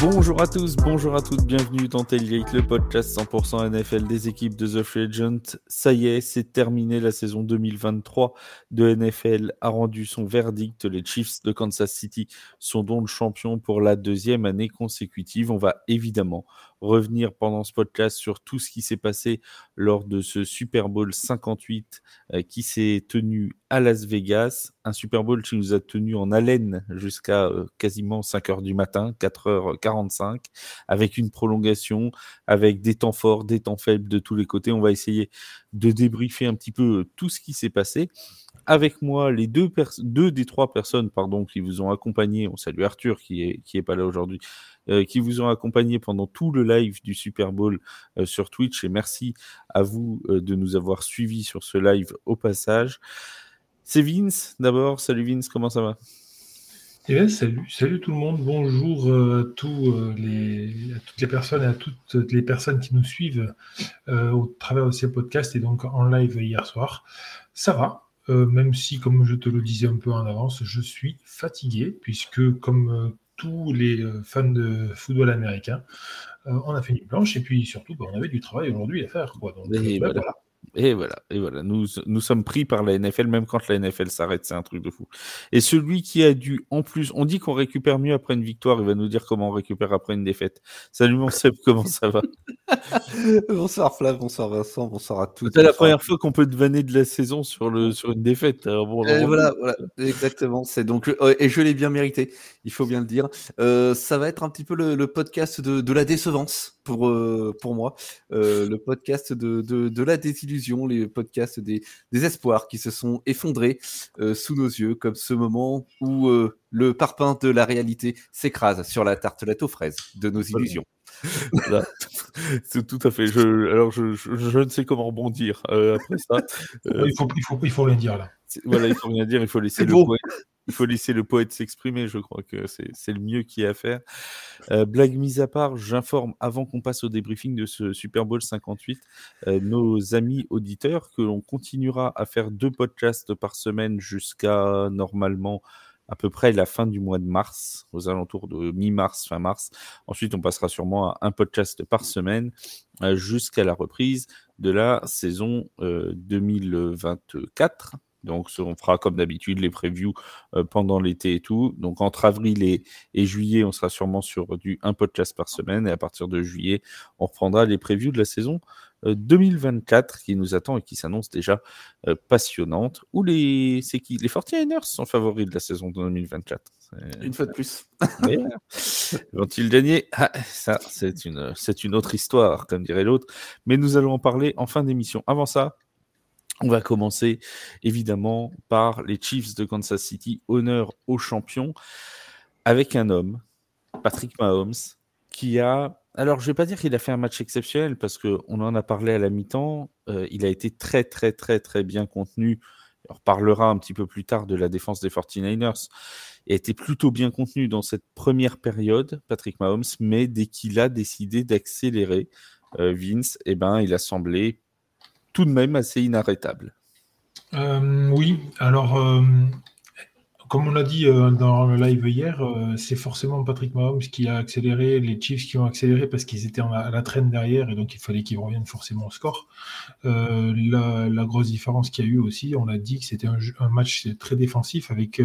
Bonjour à tous, bonjour à toutes, bienvenue dans Tailgate, le podcast 100% NFL des équipes de The Free Agent. Ça y est, c'est terminé, la saison 2023 de NFL a rendu son verdict. Les Chiefs de Kansas City sont donc champions pour la deuxième année consécutive. On va évidemment revenir pendant ce podcast sur tout ce qui s'est passé lors de ce Super Bowl 58 euh, qui s'est tenu à Las Vegas. Un Super Bowl qui nous a tenu en haleine jusqu'à euh, quasiment 5 heures du matin, 4h45, avec une prolongation, avec des temps forts, des temps faibles de tous les côtés. On va essayer de débriefer un petit peu euh, tout ce qui s'est passé avec moi les deux, deux des trois personnes pardon, qui vous ont accompagné. On salue Arthur qui est, qui est pas là aujourd'hui, euh, qui vous ont accompagné pendant tout le live du Super Bowl euh, sur Twitch. Et merci à vous euh, de nous avoir suivis sur ce live au passage. C'est Vince d'abord. Salut Vince, comment ça va? Eh salut, salut tout le monde, bonjour à, tous, les, à toutes les personnes et à toutes les personnes qui nous suivent au travers de ces podcasts et donc en live hier soir. Ça va, euh, même si, comme je te le disais un peu en avance, je suis fatigué, puisque comme euh, tous les euh, fans de football américain, on a fait une blanche, et puis surtout, bah, on avait du travail aujourd'hui à faire. Quoi. Donc, bah, voilà. Et voilà, et voilà. Nous, nous sommes pris par la NFL, même quand la NFL s'arrête, c'est un truc de fou. Et celui qui a dû, en plus, on dit qu'on récupère mieux après une victoire, il va nous dire comment on récupère après une défaite. Salut mon Seb, comment ça va? Bonsoir Flav, bonsoir Vincent, bonsoir à tous. C'est la première fois qu'on peut te vanner de la saison sur, le, sur une défaite. bon, voilà, voilà, exactement. C'est donc, euh, et je l'ai bien mérité, il faut bien le dire. Euh, ça va être un petit peu le, podcast de, de, la décevance pour, euh, pour moi, le podcast de, de, de la désillusion les podcasts des, espoirs qui se sont effondrés euh, sous nos yeux, comme ce moment où euh, le parpaing de la réalité s'écrase sur la tartelette aux fraises de nos illusions. C'est tout à fait. Je, alors, je, je, ne sais comment rebondir euh, après ça. il, faut, il, faut, il faut rien dire là. Voilà, il faut rien dire. Il faut laisser le poète, il faut laisser le poète s'exprimer, je crois que c'est le mieux qu'il y a à faire. Euh, blague mise à part, j'informe avant qu'on passe au débriefing de ce Super Bowl 58, euh, nos amis auditeurs que l'on continuera à faire deux podcasts par semaine jusqu'à normalement à peu près la fin du mois de mars, aux alentours de mi-mars, fin mars. Ensuite, on passera sûrement à un podcast par semaine euh, jusqu'à la reprise de la saison 2024. Donc, on fera comme d'habitude les previews euh, pendant l'été et tout. Donc, entre avril et, juillet, on sera sûrement sur du un podcast par semaine. Et à partir de juillet, on reprendra les previews de la saison 2024 euh, qui nous attend et qui s'annonce déjà euh, passionnante. Ou les, c'est qui? Les 49ers sont favoris de la saison 2024. Une fois de plus. Vont-ils gagner? Ah, Ça, c'est une, c'est une autre histoire, comme dirait l'autre. Mais nous allons en parler en fin d'émission. Avant ça, on va commencer évidemment par les Chiefs de Kansas City, honneur aux champions, avec un homme, Patrick Mahomes, qui a... Alors, je ne vais pas dire qu'il a fait un match exceptionnel parce qu'on en a parlé à la mi-temps. Euh, il a été très, très, très, très bien contenu. On reparlera un petit peu plus tard de la défense des 49ers. Il a été plutôt bien contenu dans cette première période, Patrick Mahomes, mais dès qu'il a décidé d'accélérer, euh, Vince, eh ben, il a semblé tout de même assez inarrêtable. Euh, oui, alors, euh, comme on l'a dit euh, dans le live hier, c'est forcément Patrick Mahomes qui a accéléré, les Chiefs qui ont accéléré parce qu'ils étaient à la traîne derrière et donc il fallait qu'ils reviennent forcément au score. La, grosse différence qu'il y a eu aussi, on a dit que c'était un, un, match très défensif avec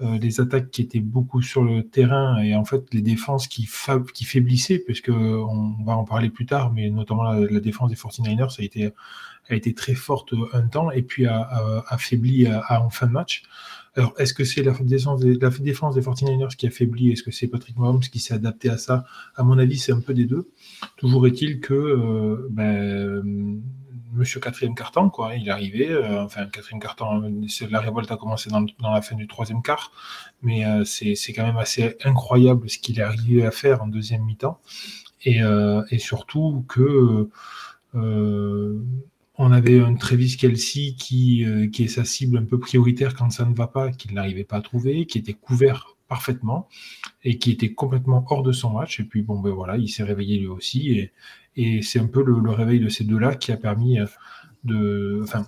les attaques qui étaient beaucoup sur le terrain et en fait les défenses qui, qui faiblissaient, puisque on va en parler plus tard, mais notamment la, défense des 49ers, ça a été a été très forte un temps et puis a, affaibli en fin de match. Alors, est-ce que c'est la défense des, la défense des 49ers qui affaiblit Est-ce que c'est Patrick Mahomes qui s'est adapté à ça? À mon avis, c'est un peu des deux. Toujours est-il que euh, ben, Monsieur quatrième carton, quoi, il est arrivé. Euh, enfin, quatrième carton, la révolte a commencé dans, la fin du troisième quart, mais euh, c'est quand même assez incroyable ce qu'il est arrivé à faire en deuxième mi-temps, et, et, surtout que on avait un Travis Kelsey qui, euh, qui est sa cible un peu prioritaire quand ça ne va pas, qu'il n'arrivait pas à trouver, qui était couvert parfaitement et qui était complètement hors de son match. Et puis bon, ben voilà, il s'est réveillé lui aussi. Et c'est un peu le, réveil de ces deux-là qui a permis euh, de. Enfin,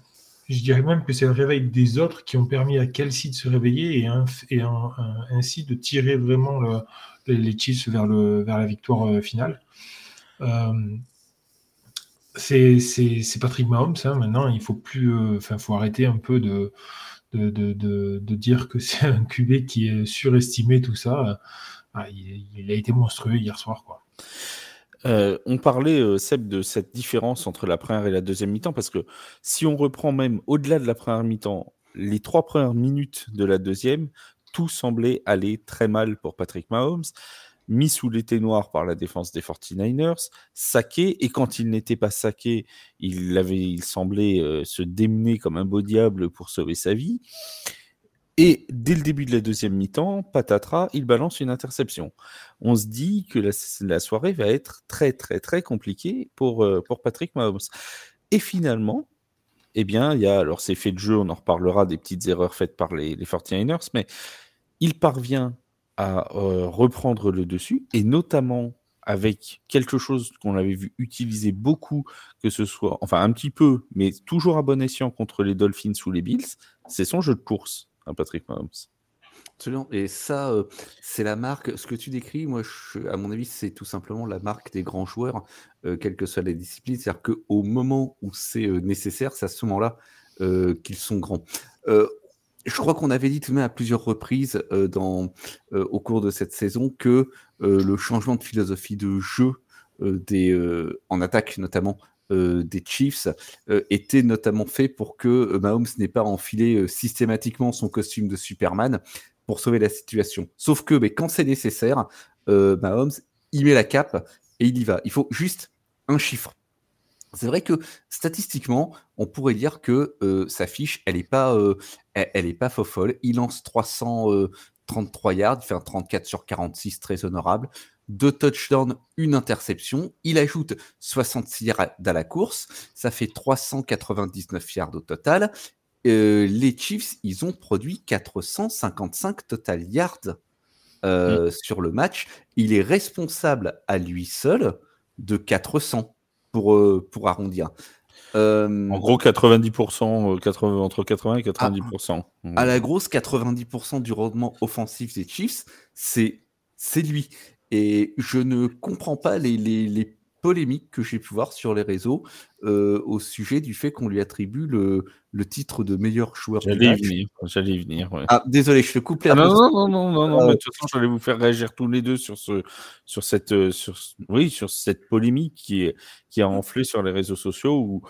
je dirais même que c'est le réveil des autres qui ont permis à Kelsey de se réveiller et, ainsi de tirer vraiment les Chiefs vers, le, vers la victoire euh, finale. Euh, c'est Patrick Mahomes. Hein, maintenant, il faut plus, euh, faut arrêter un peu de de, de, dire que c'est un QB qui est surestimé, tout ça. Ah, il, a été monstrueux hier soir, quoi. Euh, on parlait, euh, Seb, de cette différence entre la première et la deuxième mi-temps, parce que si on reprend même au-delà de la première mi-temps, les trois premières minutes de la deuxième, tout semblait aller très mal pour Patrick Mahomes, mis sous l'été noir par la défense des 49ers, saqué, et quand il n'était pas saqué, il, avait, il semblait euh, se démener comme un beau diable pour sauver sa vie. Et dès le début de la deuxième mi-temps, patatras, il balance une interception. On se dit que la, soirée va être très très très compliquée pour, euh, pour Patrick Mahomes. Et finalement, eh bien, il y a, alors c'est fait de jeu, on en reparlera des petites erreurs faites par les, les 49ers, mais il parvient à euh, reprendre le dessus, et notamment avec quelque chose qu'on avait vu utiliser beaucoup, que ce soit, enfin un petit peu, mais toujours à bon escient contre les Dolphins ou les Bills, c'est son jeu de course. Patrick Mahomes. Absolument. Et ça, euh, c'est la marque. Ce que tu décris, moi, à mon avis, c'est tout simplement la marque des grands joueurs, euh, quelles que soient les disciplines. C'est-à-dire qu'au moment où c'est euh, nécessaire, c'est à ce moment-là qu'ils sont grands. je crois qu'on avait dit tout de même à plusieurs reprises au cours de cette saison que le changement de philosophie de jeu en attaque notamment euh, des Chiefs euh, était notamment fait pour que euh, Mahomes n'ait pas enfilé systématiquement son costume de Superman pour sauver la situation. Sauf que mais quand c'est nécessaire, Mahomes, il met la cape et il y va. Il faut juste un chiffre. C'est vrai que statistiquement, on pourrait dire que sa fiche, elle n'est pas, elle, elle est pas fofolle. Il lance 333 yards, fait un 34 sur 46, très honorable deux touchdowns, une interception. Il ajoute 66 yards à la course. Ça fait 399 yards au total. Euh, les Chiefs, ils ont produit 455 total yards euh, mm. sur le match. Il est responsable à lui seul de 400 pour, euh, pour arrondir. En gros, 90%, 80, entre 80 et 90%. À, à la grosse, 90% du rendement offensif des Chiefs, c'est lui. Et je ne comprends pas les, les, les polémiques que j'ai pu voir sur les réseaux euh, au sujet du fait qu'on lui attribue le, le, titre de meilleur joueur J'allais y venir. J'allais y venir. Ouais. Ah, désolé, je te coupe les ah, non, non, non, non, non, non, euh, mais de toute façon, j'allais vous faire réagir tous les deux sur, ce, sur, cette, euh, sur, oui, sur cette polémique qui, est, qui a enflé sur les réseaux sociaux où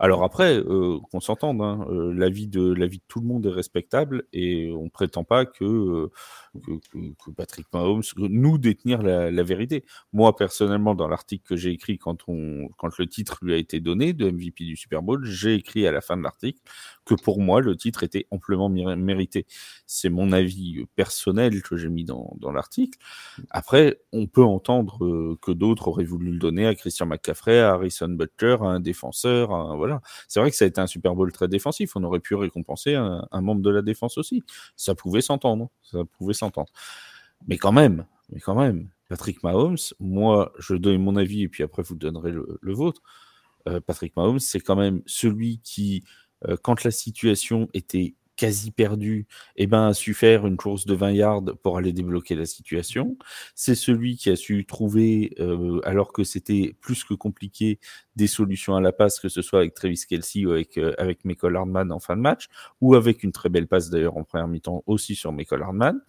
alors après, euh, qu'on s'entende, hein, euh, la, vie de, la vie de tout le monde est respectable et on ne prétend pas que, que, Patrick Mahomes nous détenir la, vérité. Moi, personnellement, dans l'article que j'ai écrit quand, le titre lui a été donné de MVP du Super Bowl, j'ai écrit à la fin de l'article que pour moi, le titre était amplement mérité. C'est mon avis personnel que j'ai mis dans, dans l'article. Après, on peut entendre euh, que d'autres auraient voulu le donner à Christian McCaffrey, à Harrison Butler, à un défenseur, à, voilà c'est vrai que ça a été un Super Bowl très défensif. On aurait pu récompenser un, membre de la défense aussi. Ça pouvait s'entendre. Ça pouvait s'entendre. Mais quand même, mais quand même, Patrick Mahomes, moi, je donne mon avis et puis après vous donnerez le, vôtre. Euh, Patrick Mahomes, c'est quand même celui qui, euh, quand la situation était quasi perdu, eh ben, a su faire une course de 20 yards pour aller débloquer la situation. C'est celui qui a su trouver, euh, alors que c'était plus que compliqué, des solutions à la passe, que ce soit avec Travis Kelsey ou avec, euh, avec Michael Hardman en fin de match, ou avec une très belle passe d'ailleurs en première mi-temps aussi sur Michael Hardman.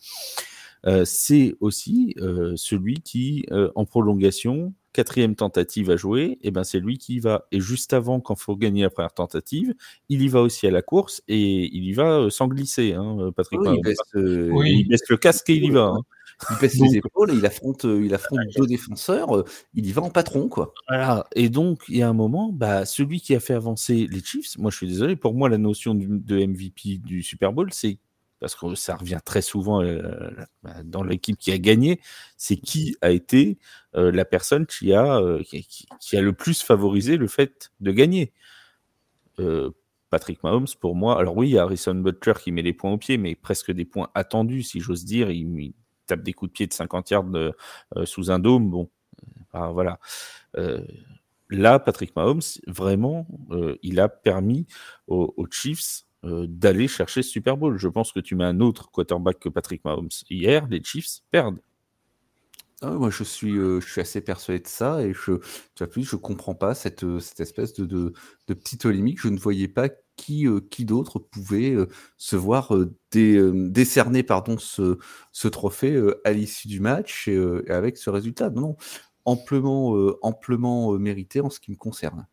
Euh, c'est aussi euh, celui qui, euh, en prolongation, quatrième tentative à jouer, et ben c'est lui qui y va. Et juste avant, quand faut gagner la première tentative, il y va aussi à la course et il y va sans glisser, hein, Patrick. Oui, il, baisse, il, baisse, le casque et il y va. Hein. Il baisse les épaules, il affronte, il affronte deux défenseurs, il y va en patron, quoi. Voilà. Et donc, il y a un moment, bah, celui qui a fait avancer les Chiefs, moi je suis désolé, pour moi, la notion de MVP du Super Bowl, c'est parce que ça revient très souvent euh, dans l'équipe qui a gagné, c'est qui a été euh, la personne qui a, euh, qui, a le plus favorisé le fait de gagner. Patrick Mahomes, pour moi, alors oui, il y a Harrison Butler qui met les points au pied, mais presque des points attendus, si j'ose dire. Il, tape des coups de pied de 50 yards sous un dôme. Bon, voilà là, Patrick Mahomes, vraiment, il a permis aux, Chiefs d'aller chercher Super Bowl. Je pense que tu mets un autre quarterback que Patrick Mahomes. Hier, les Chiefs perdent. Ah moi, je suis, je suis assez persuadé de ça et je, tu plus, je comprends pas cette, cette espèce de, de, de petite limite. Je ne voyais pas qui, qui d'autre pouvait se voir décerner pardon, ce, ce trophée à l'issue du match et, avec ce résultat. Non, non, amplement, amplement mérité en ce qui me concerne.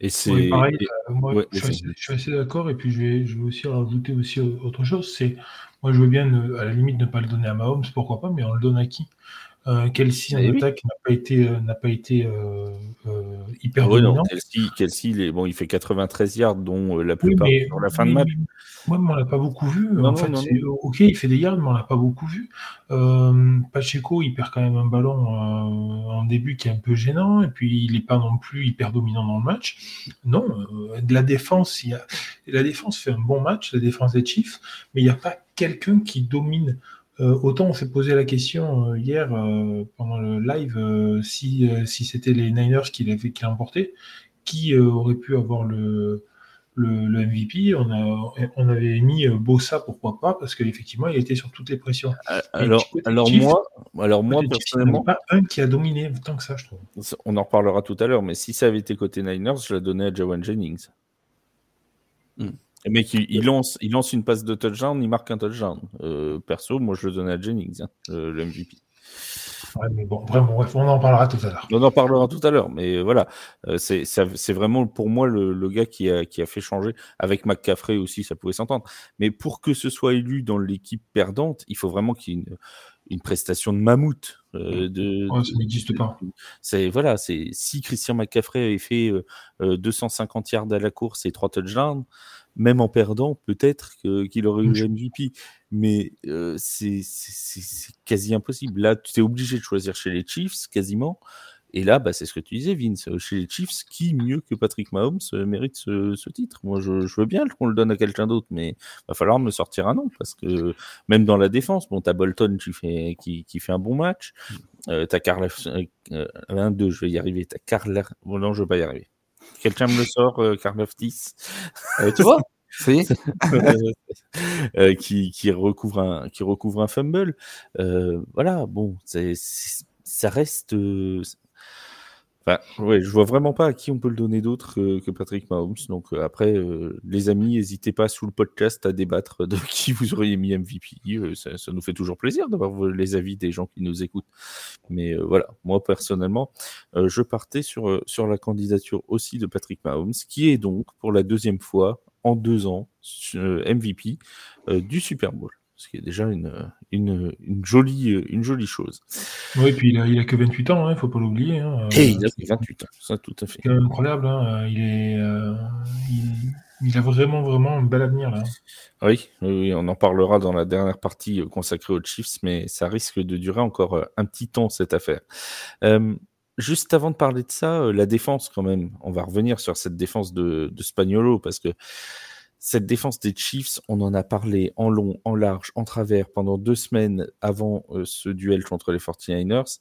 Et c'est pareil. moi, je, suis assez, d'accord. Et puis je vais, je vais aussi rajouter aussi autre chose. C'est moi, je veux bien à la limite ne pas le donner à Mahomes, pourquoi pas, mais on le donne à qui? Euh, Kelsey en attaque n'a pas été, euh, n'a pas été euh, hyper ah dominant. Kelsey, il, bon, il fait 93 yards, dont la plupart sur la fin de match. Moi, on l'a pas beaucoup vu. en fait, ok, il fait des yards, mais on l'a pas beaucoup vu. Pacheco, il perd quand même un ballon en début qui est un peu gênant, et puis il n'est pas non plus hyper dominant dans le match. Non, de la défense, il y a... la défense fait un bon match, la défense des Chiefs, mais il n'y a pas quelqu'un qui domine autant on s'est posé la question euh, hier euh, pendant le live si, si c'était les Niners qui l'avaient qui emporté, qui aurait pu avoir le, le, MVP. On, a, on avait mis Bossa, pourquoi pas, parce qu'effectivement, il était sur toutes les pressions. Alors, alors moi, alors moi personnellement. pas un qui a dominé tant que ça, je trouve. On en reparlera tout à l'heure, mais si ça avait été côté Niners, je la donnais à Jawan Jennings. Hmm. Le mec, il, lance, il lance une passe de touchdown, il marque un touchdown. Euh, perso, moi, je le donnais à Jennings, hein, le MVP. Ouais, mais bon, vraiment, on en parlera tout à l'heure. On en parlera tout à l'heure, mais voilà, euh, c'est vraiment pour moi le, gars qui a, qui a, fait changer. Avec McCaffrey aussi, ça pouvait s'entendre. Mais pour que ce soit élu dans l'équipe perdante, il faut vraiment qu'il y ait une, une prestation de mammouth. Euh, de, ça n'existe pas. C'est voilà, c'est si Christian McCaffrey avait fait 250 yards à la course et 3 touchdowns, même en perdant, peut-être qu'il aurait eu le MVP. Mais euh, c'est quasi impossible. Là, tu es obligé de choisir chez les Chiefs, quasiment. Et là, bah, c'est ce que tu disais, Vince. Chez les Chiefs, qui mieux que Patrick Mahomes euh, mérite ce, titre? Moi, je, veux bien qu'on le donne à quelqu'un d'autre, mais il va falloir me sortir un nom. Parce que même dans la défense, bon, tu as Bolton qui fait, qui, fait un bon match. Euh, tu as Carl. Euh, 22, je vais y arriver. Tu as Carl. Bon, non, je ne vais pas y arriver. Quelqu'un me le sort, euh, 10. Euh, tu vois euh, qui, qui, recouvre un, qui recouvre un fumble. Euh, voilà, bon, ça reste. Enfin, ouais, je vois vraiment pas à qui on peut le donner d'autre que, Patrick Mahomes. Donc après, les amis, n'hésitez pas sous le podcast à débattre de qui vous auriez mis MVP. Ça, ça, nous fait toujours plaisir d'avoir les avis des gens qui nous écoutent. Mais voilà, moi personnellement, je partais sur la candidature aussi de Patrick Mahomes, qui est donc pour la deuxième fois en deux ans MVP du Super Bowl ce qui est déjà une, une, une, jolie, une jolie chose. Oui, puis il a, il a que 28 ans, il hein, ne faut pas l'oublier. Hein. Et il a 28 ans, ça tout à fait. C'est incroyable, hein. il, est, euh, il, a vraiment, vraiment un bel avenir là. Oui, oui, on en parlera dans la dernière partie consacrée aux Chiefs, mais ça risque de durer encore euh, un petit temps cette affaire. Euh, juste avant de parler de ça, la défense quand même, on va revenir sur cette défense de, de Spagnolo parce que cette défense des Chiefs, on en a parlé en long, en large, en travers pendant deux semaines avant euh, ce duel contre les 49ers.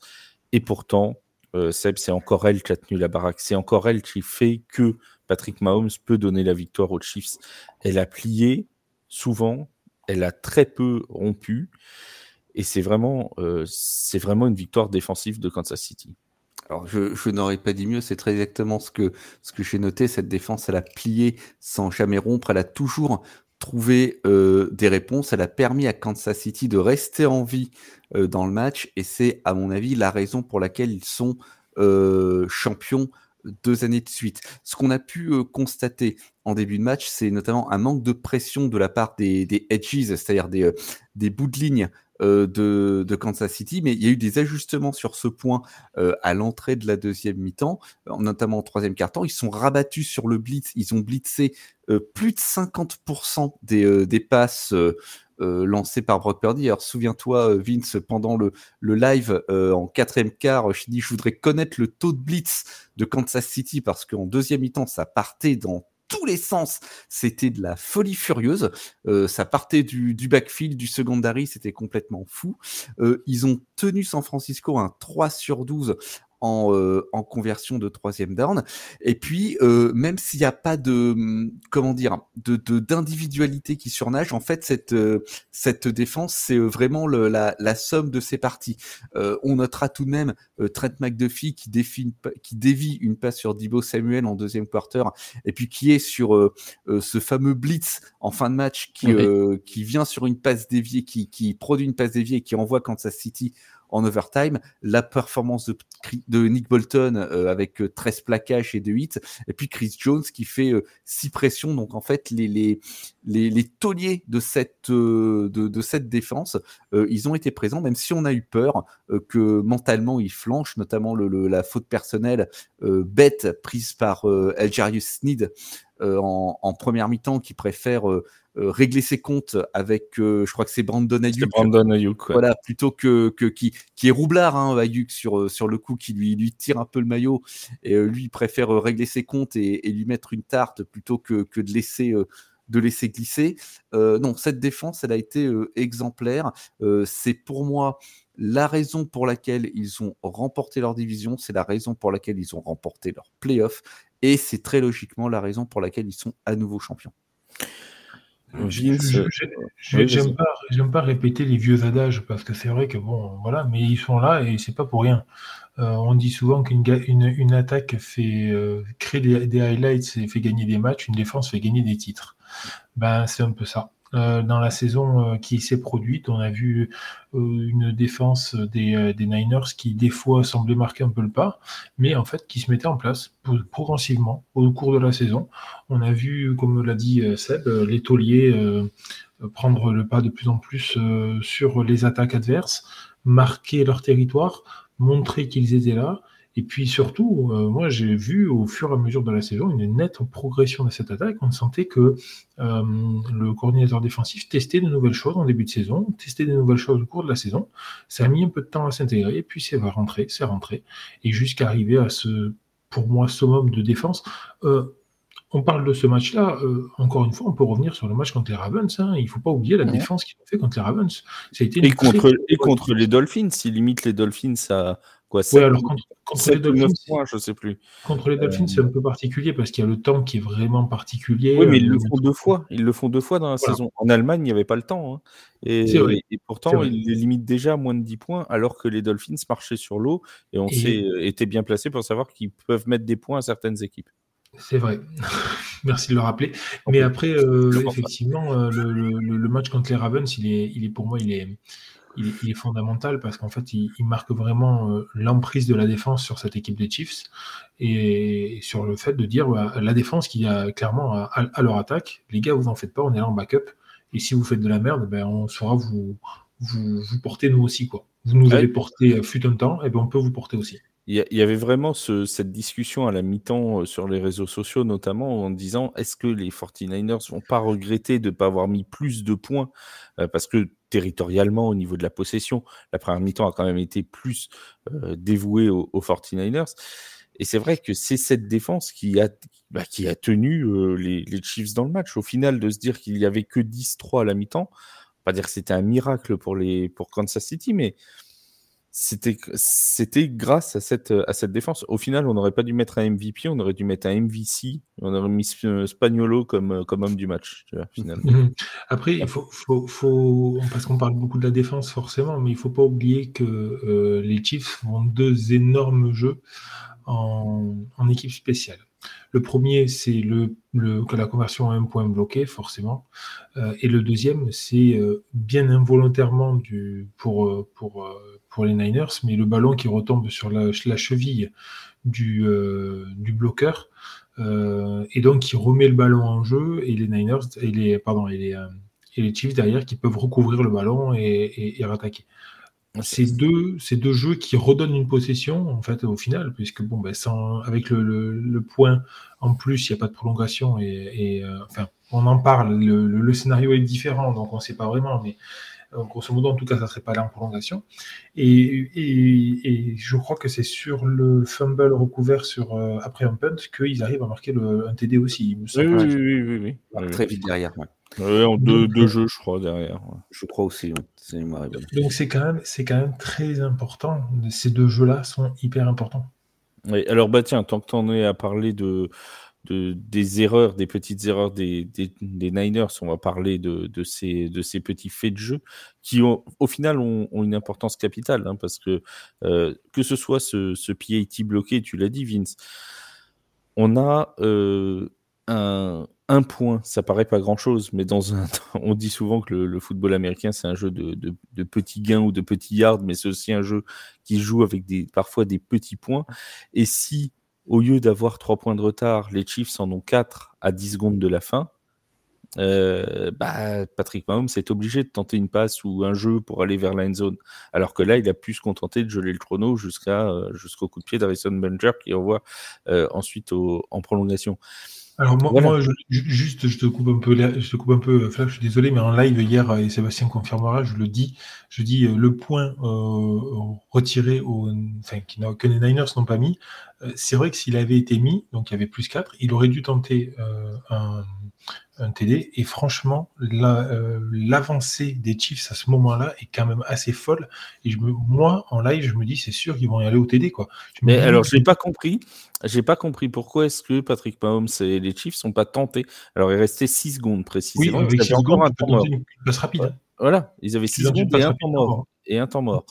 Et pourtant, euh, Seb, c'est encore elle qui a tenu la baraque. C'est encore elle qui fait que Patrick Mahomes peut donner la victoire aux Chiefs. Elle a plié souvent, elle a très peu rompu. Et c'est vraiment, euh, c'est vraiment une victoire défensive de Kansas City. Alors, je, n'aurais pas dit mieux, c'est très exactement ce que, j'ai noté. Cette défense, elle a plié sans jamais rompre. Elle a toujours trouvé euh, des réponses. Elle a permis à Kansas City de rester en vie euh, dans le match. Et c'est, à mon avis, la raison pour laquelle ils sont euh, champions deux années de suite. Ce qu'on a pu constater en début de match, c'est notamment un manque de pression de la part des, des edges, c'est-à-dire des, des bouts de ligne euh, de, Kansas City, mais il y a eu des ajustements sur ce point euh, à l'entrée de la deuxième mi-temps, notamment au troisième quart-temps. Ils sont rabattus sur le blitz, ils ont blitzé euh, plus de 50% des, des passes lancées par Brock Purdy. Alors souviens-toi, Vince, pendant le, le live en quatrième quart, je dis je voudrais connaître le taux de blitz de Kansas City parce qu'en deuxième mi-temps, ça partait dans tous les sens. C'était de la folie furieuse. Euh, ça partait du, du, backfield, du secondary, c'était complètement fou. Euh, ils ont tenu San Francisco un 3 sur 12 en, euh, en conversion de troisième down. Et puis, euh, même s'il n'y a pas de, hum, comment dire, de d'individualité qui surnage, en fait, cette euh, cette défense, c'est vraiment le, la, la somme de ses parties. on notera tout de même Trent McDuffie qui défie qui dévie une passe sur Dibo Samuel en deuxième quarter, et puis qui est sur ce fameux blitz en fin de match qui qui vient sur une passe déviée, qui qui produit une passe déviée et qui envoie Kansas City en overtime, la performance de, Nick Bolton euh, avec 13 euh, plaquages et 2 hits, et puis Chris Jones qui fait 6 euh, pressions. Donc en fait, les, les, les, les de cette, de, de, cette défense, ils ont été présents, même si on a eu peur que mentalement ils flanchent, notamment la faute personnelle bête prise par Algerius Sneed en, première mi-temps qui préfère euh, régler ses comptes avec, euh, je crois que c'est Brandon Ayuk. Brandon Ayuk. Voilà, plutôt que, que qui, qui est roublard, hein, Ayuk sur, euh, sur le coup, qui lui, lui tire un peu le maillot. Et lui, il préfère régler ses comptes et, et, lui mettre une tarte plutôt que, que de laisser de laisser glisser. Euh, non, cette défense, elle a été exemplaire. Euh, c'est pour moi la raison pour laquelle ils ont remporté leur division, c'est la raison pour laquelle ils ont remporté leur playoff, et c'est très logiquement la raison pour laquelle ils sont à nouveau champions. J'aime pas, pas répéter les vieux adages parce que c'est vrai que bon, voilà, mais ils sont là et c'est pas pour rien. Euh, on dit souvent qu'une une, une, attaque fait euh, créer des, highlights et fait gagner des matchs, une défense fait gagner des titres. Ben c'est un peu ça. Euh, dans la saison euh, qui s'est produite, on a vu euh, une défense des, Niners qui des fois semblait marquer un peu le pas, mais en fait qui se mettait en place progressivement au cours de la saison. On a vu, comme l'a dit Seb, les tauliers prendre le pas de plus en plus sur les attaques adverses, marquer leur territoire, montrer qu'ils étaient là et puis surtout, euh, moi j'ai vu au fur et à mesure de la saison une nette progression de cette attaque. On sentait que euh, le coordinateur défensif testait de nouvelles choses en début de saison, testait de nouvelles choses au cours de la saison. Ça a mis un peu de temps à s'intégrer, puis c'est rentré, c'est rentré, et jusqu'à arriver à ce, pour moi, summum de défense. Euh, on parle de ce match-là, encore une fois, on peut revenir sur le match contre les Ravens. Hein. Il ne faut pas oublier la défense qu'ils ont fait contre les Ravens. Ça a été et, contre, et contre les Dolphins, s'ils limite les Dolphins à, Quoi, alors contre, les Dolphins, je sais plus. Contre les Dolphins, c'est un peu particulier parce qu'il y a le temps qui est vraiment particulier. Oui, mais ils le font deux fois. Ils le font deux fois dans la saison. En Allemagne, il n'y avait pas le temps. Hein. Et, et, pourtant, ils les limitent déjà à moins de 10 points, alors que les Dolphins marchaient sur l'eau et on s'est été bien placé pour savoir qu'ils peuvent mettre des points à certaines équipes. C'est vrai. Merci de le rappeler. Mais après, euh, effectivement, euh, le, le, match contre les Ravens, il est, il est pour moi, il est, il est, fondamental parce qu'en fait, il, marque vraiment euh, l'emprise de la défense sur cette équipe des Chiefs et sur le fait de dire bah, la défense qui a clairement à, leur attaque, les gars, vous en faites pas, on est là en backup. Et si vous faites de la merde, ben, on saura vous, vous, vous porter nous aussi. Quoi. Vous nous avez porté fut un temps, et ben, on peut vous porter aussi il y, avait vraiment cette discussion à la mi-temps euh, sur les réseaux sociaux, notamment en disant est-ce que les 49ers vont pas regretter de ne pas avoir mis plus de points euh, Parce que territorialement, au niveau de la possession, la première mi-temps a quand même été plus euh, dévouée aux, 49ers. Et c'est vrai que c'est cette défense qui a, bah, qui a tenu les, les, Chiefs dans le match. Au final, de se dire qu'il y avait que 10-3 à la mi-temps, pas dire que c'était un miracle pour, les, pour Kansas City, mais c'était grâce à cette à cette défense. Au final, on n'aurait pas dû mettre un MVP, on aurait dû mettre un MVC, on aurait mis Spagnolo comme comme homme du match. Mhm. Après, il faut, faut, parce qu'on parle beaucoup de la défense forcément, mais il faut pas oublier que euh, les Chiefs font deux énormes jeux en, en équipe spéciale. Le premier, c'est le, le, la conversion à un point bloqué, forcément. Euh, et le deuxième, c'est euh, bien involontairement du, pour, pour pour les Niners, mais le ballon qui retombe sur la, cheville du, euh, du bloqueur, euh, et donc qui remet le ballon en jeu, et les Niners, et les, pardon, et les, euh, et les Chiefs derrière qui peuvent recouvrir le ballon et, et, rattaquer. Ces deux, ces deux jeux qui redonnent une possession, en fait, au final, puisque bon, ben, sans, avec le, le, point en plus, il n'y a pas de prolongation, et, enfin, on en parle, le, le, scénario est différent, donc on ne sait pas vraiment, mais grosso modo, en tout cas, ça ne serait pas là en prolongation. Et, et, je crois que c'est sur le fumble recouvert sur, euh, après un punt qu'ils arrivent à marquer le, un TD aussi. oui, oui, oui, oui, Très vite derrière. Ouais, en deux, deux, jeux, je crois, derrière. Je crois aussi, Donc c'est quand, même, quand même très important. Ces deux jeux-là sont hyper importants. Oui, alors bah tiens, tant que tu en es à parler de, des erreurs, des petites erreurs des, Niners. On va parler de, ces, petits faits de jeu qui, au final, ont, une importance capitale. Hein, parce que euh, que ce soit ce, ce PAT bloqué, tu l'as dit, Vince, on a euh, un, point. Ça paraît pas grand-chose, mais dans un, on dit souvent que le, football américain, c'est un jeu de, de, de, petits gains ou de petits yards, mais c'est aussi un jeu qui joue avec des, parfois des petits points. Et si au lieu d'avoir 3 points de retard, les Chiefs en ont 4 à 10 secondes de la fin. Euh, bah, Patrick Mahomes est obligé de tenter une passe ou un jeu pour aller vers la zone. Alors que là, il a pu se contenter de geler le chrono jusqu'à euh, jusqu'au coup de pied d'Harrison Buncher qui envoie euh, ensuite en prolongation. Alors moi, juste, je te coupe un peu, je te coupe un peu, Flash, je suis désolé, mais en live hier, et Sébastien confirmera, je le dis, je dis le point retiré, au, enfin, que les Niners n'ont pas mis, c'est vrai que s'il avait été mis, donc il y avait plus 4, il aurait dû tenter euh, un, TD. Et franchement, euh, l'avancée des Chiefs à ce moment-là est quand même assez folle. Et je me, moi, en live, je me dis, c'est sûr qu'ils vont y aller au TD. Quoi. Mais alors, je n'ai pas compris. J'ai pas compris pourquoi est-ce que Patrick Mahomes et les Chiefs sont pas tentés. Alors, il restait 6 secondes précisément. Oui, avec 6 secondes, un temps mort. Une rapide. Voilà, ils avaient 6 secondes et un temps mort. Et un temps mort.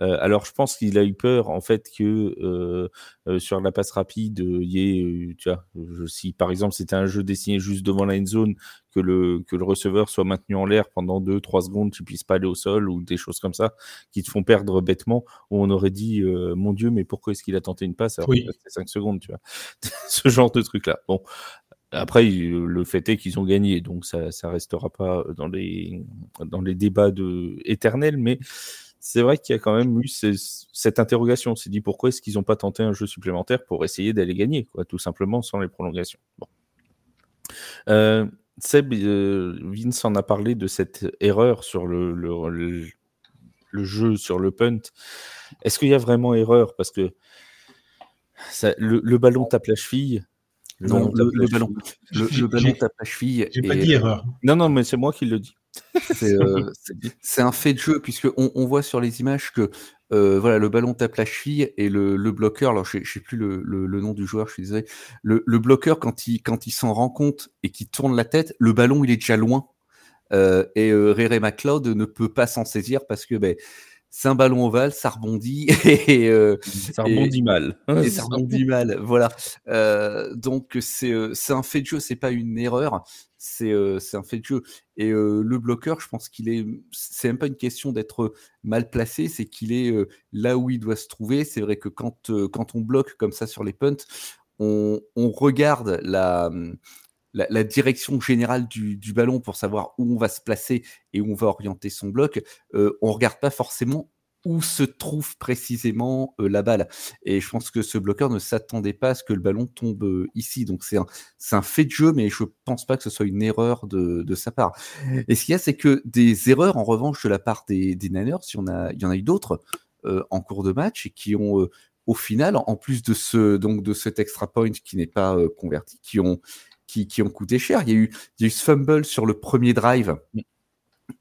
Euh, alors, je pense qu'il a eu peur, en fait, que euh, euh, sur la passe rapide, il y ait, tu vois, si par exemple c'était un jeu dessiné juste devant la end zone, que le, que le receveur soit maintenu en l'air pendant 2-3 secondes, tu puisses pas aller au sol ou des choses comme ça qui te font perdre bêtement, où on aurait dit, mon Dieu, mais pourquoi est-ce qu'il a tenté une passe alors oui. 5 secondes, tu vois, ce genre de truc-là. Bon, après, le fait est qu'ils ont gagné, donc ça ne restera pas dans les, dans les débats de, éternels, mais c'est vrai qu'il y a quand même eu cette interrogation. On s'est dit pourquoi est-ce qu'ils n'ont pas tenté un jeu supplémentaire pour essayer d'aller gagner, quoi, tout simplement sans les prolongations? Bon. Euh, Seb, euh, Vince en a parlé de cette erreur sur le, le, jeu, sur le punt. Est-ce qu'il y a vraiment erreur? Parce que le, ballon tape la cheville. non, le, ballon, le, ballon tape la cheville. J'ai pas dit erreur. Non, non, mais c'est moi qui le dis. Euh, c'est un fait de jeu, puisque on, voit sur les images que euh, voilà, le ballon tape la cheville et le, bloqueur, alors je ne sais plus le, nom du joueur, je suis désolé, le, bloqueur, quand il, quand il s'en rend compte et qu'il tourne la tête, le ballon, il est déjà loin. Euh, et Rere McLeod ne peut pas s'en saisir parce que ben, c'est un ballon ovale, ça rebondit et ça rebondit mal. Et ça rebondit mal, voilà. donc c'est c'est un fait de jeu, c'est pas une erreur c'est un fait de jeu. Et le bloqueur, je pense qu'il est. C'est même pas une question d'être mal placé, c'est qu'il est, là où il doit se trouver. C'est vrai que quand, quand on bloque comme ça sur les punts, on, regarde la, mmh, la, la, direction générale du, du, ballon pour savoir où on va se placer et où on va orienter son bloc. on regarde pas forcément où se trouve précisément euh, la balle. Et je pense que ce bloqueur ne s'attendait pas à ce que le ballon tombe euh, ici. Donc c'est un, un, fait de jeu, mais je pense pas que ce soit une erreur de, de sa part. Et ce qu'il y a, c'est que des erreurs, en revanche, de la part des, des Niners, il y en a, il y en a eu d'autres euh, en cours de match et qui ont, au final, en plus de, ce, donc, de cet extra point qui n'est pas converti, qui ont, qui, qui, ont coûté cher. Il y, a eu, il y a eu ce fumble sur le premier drive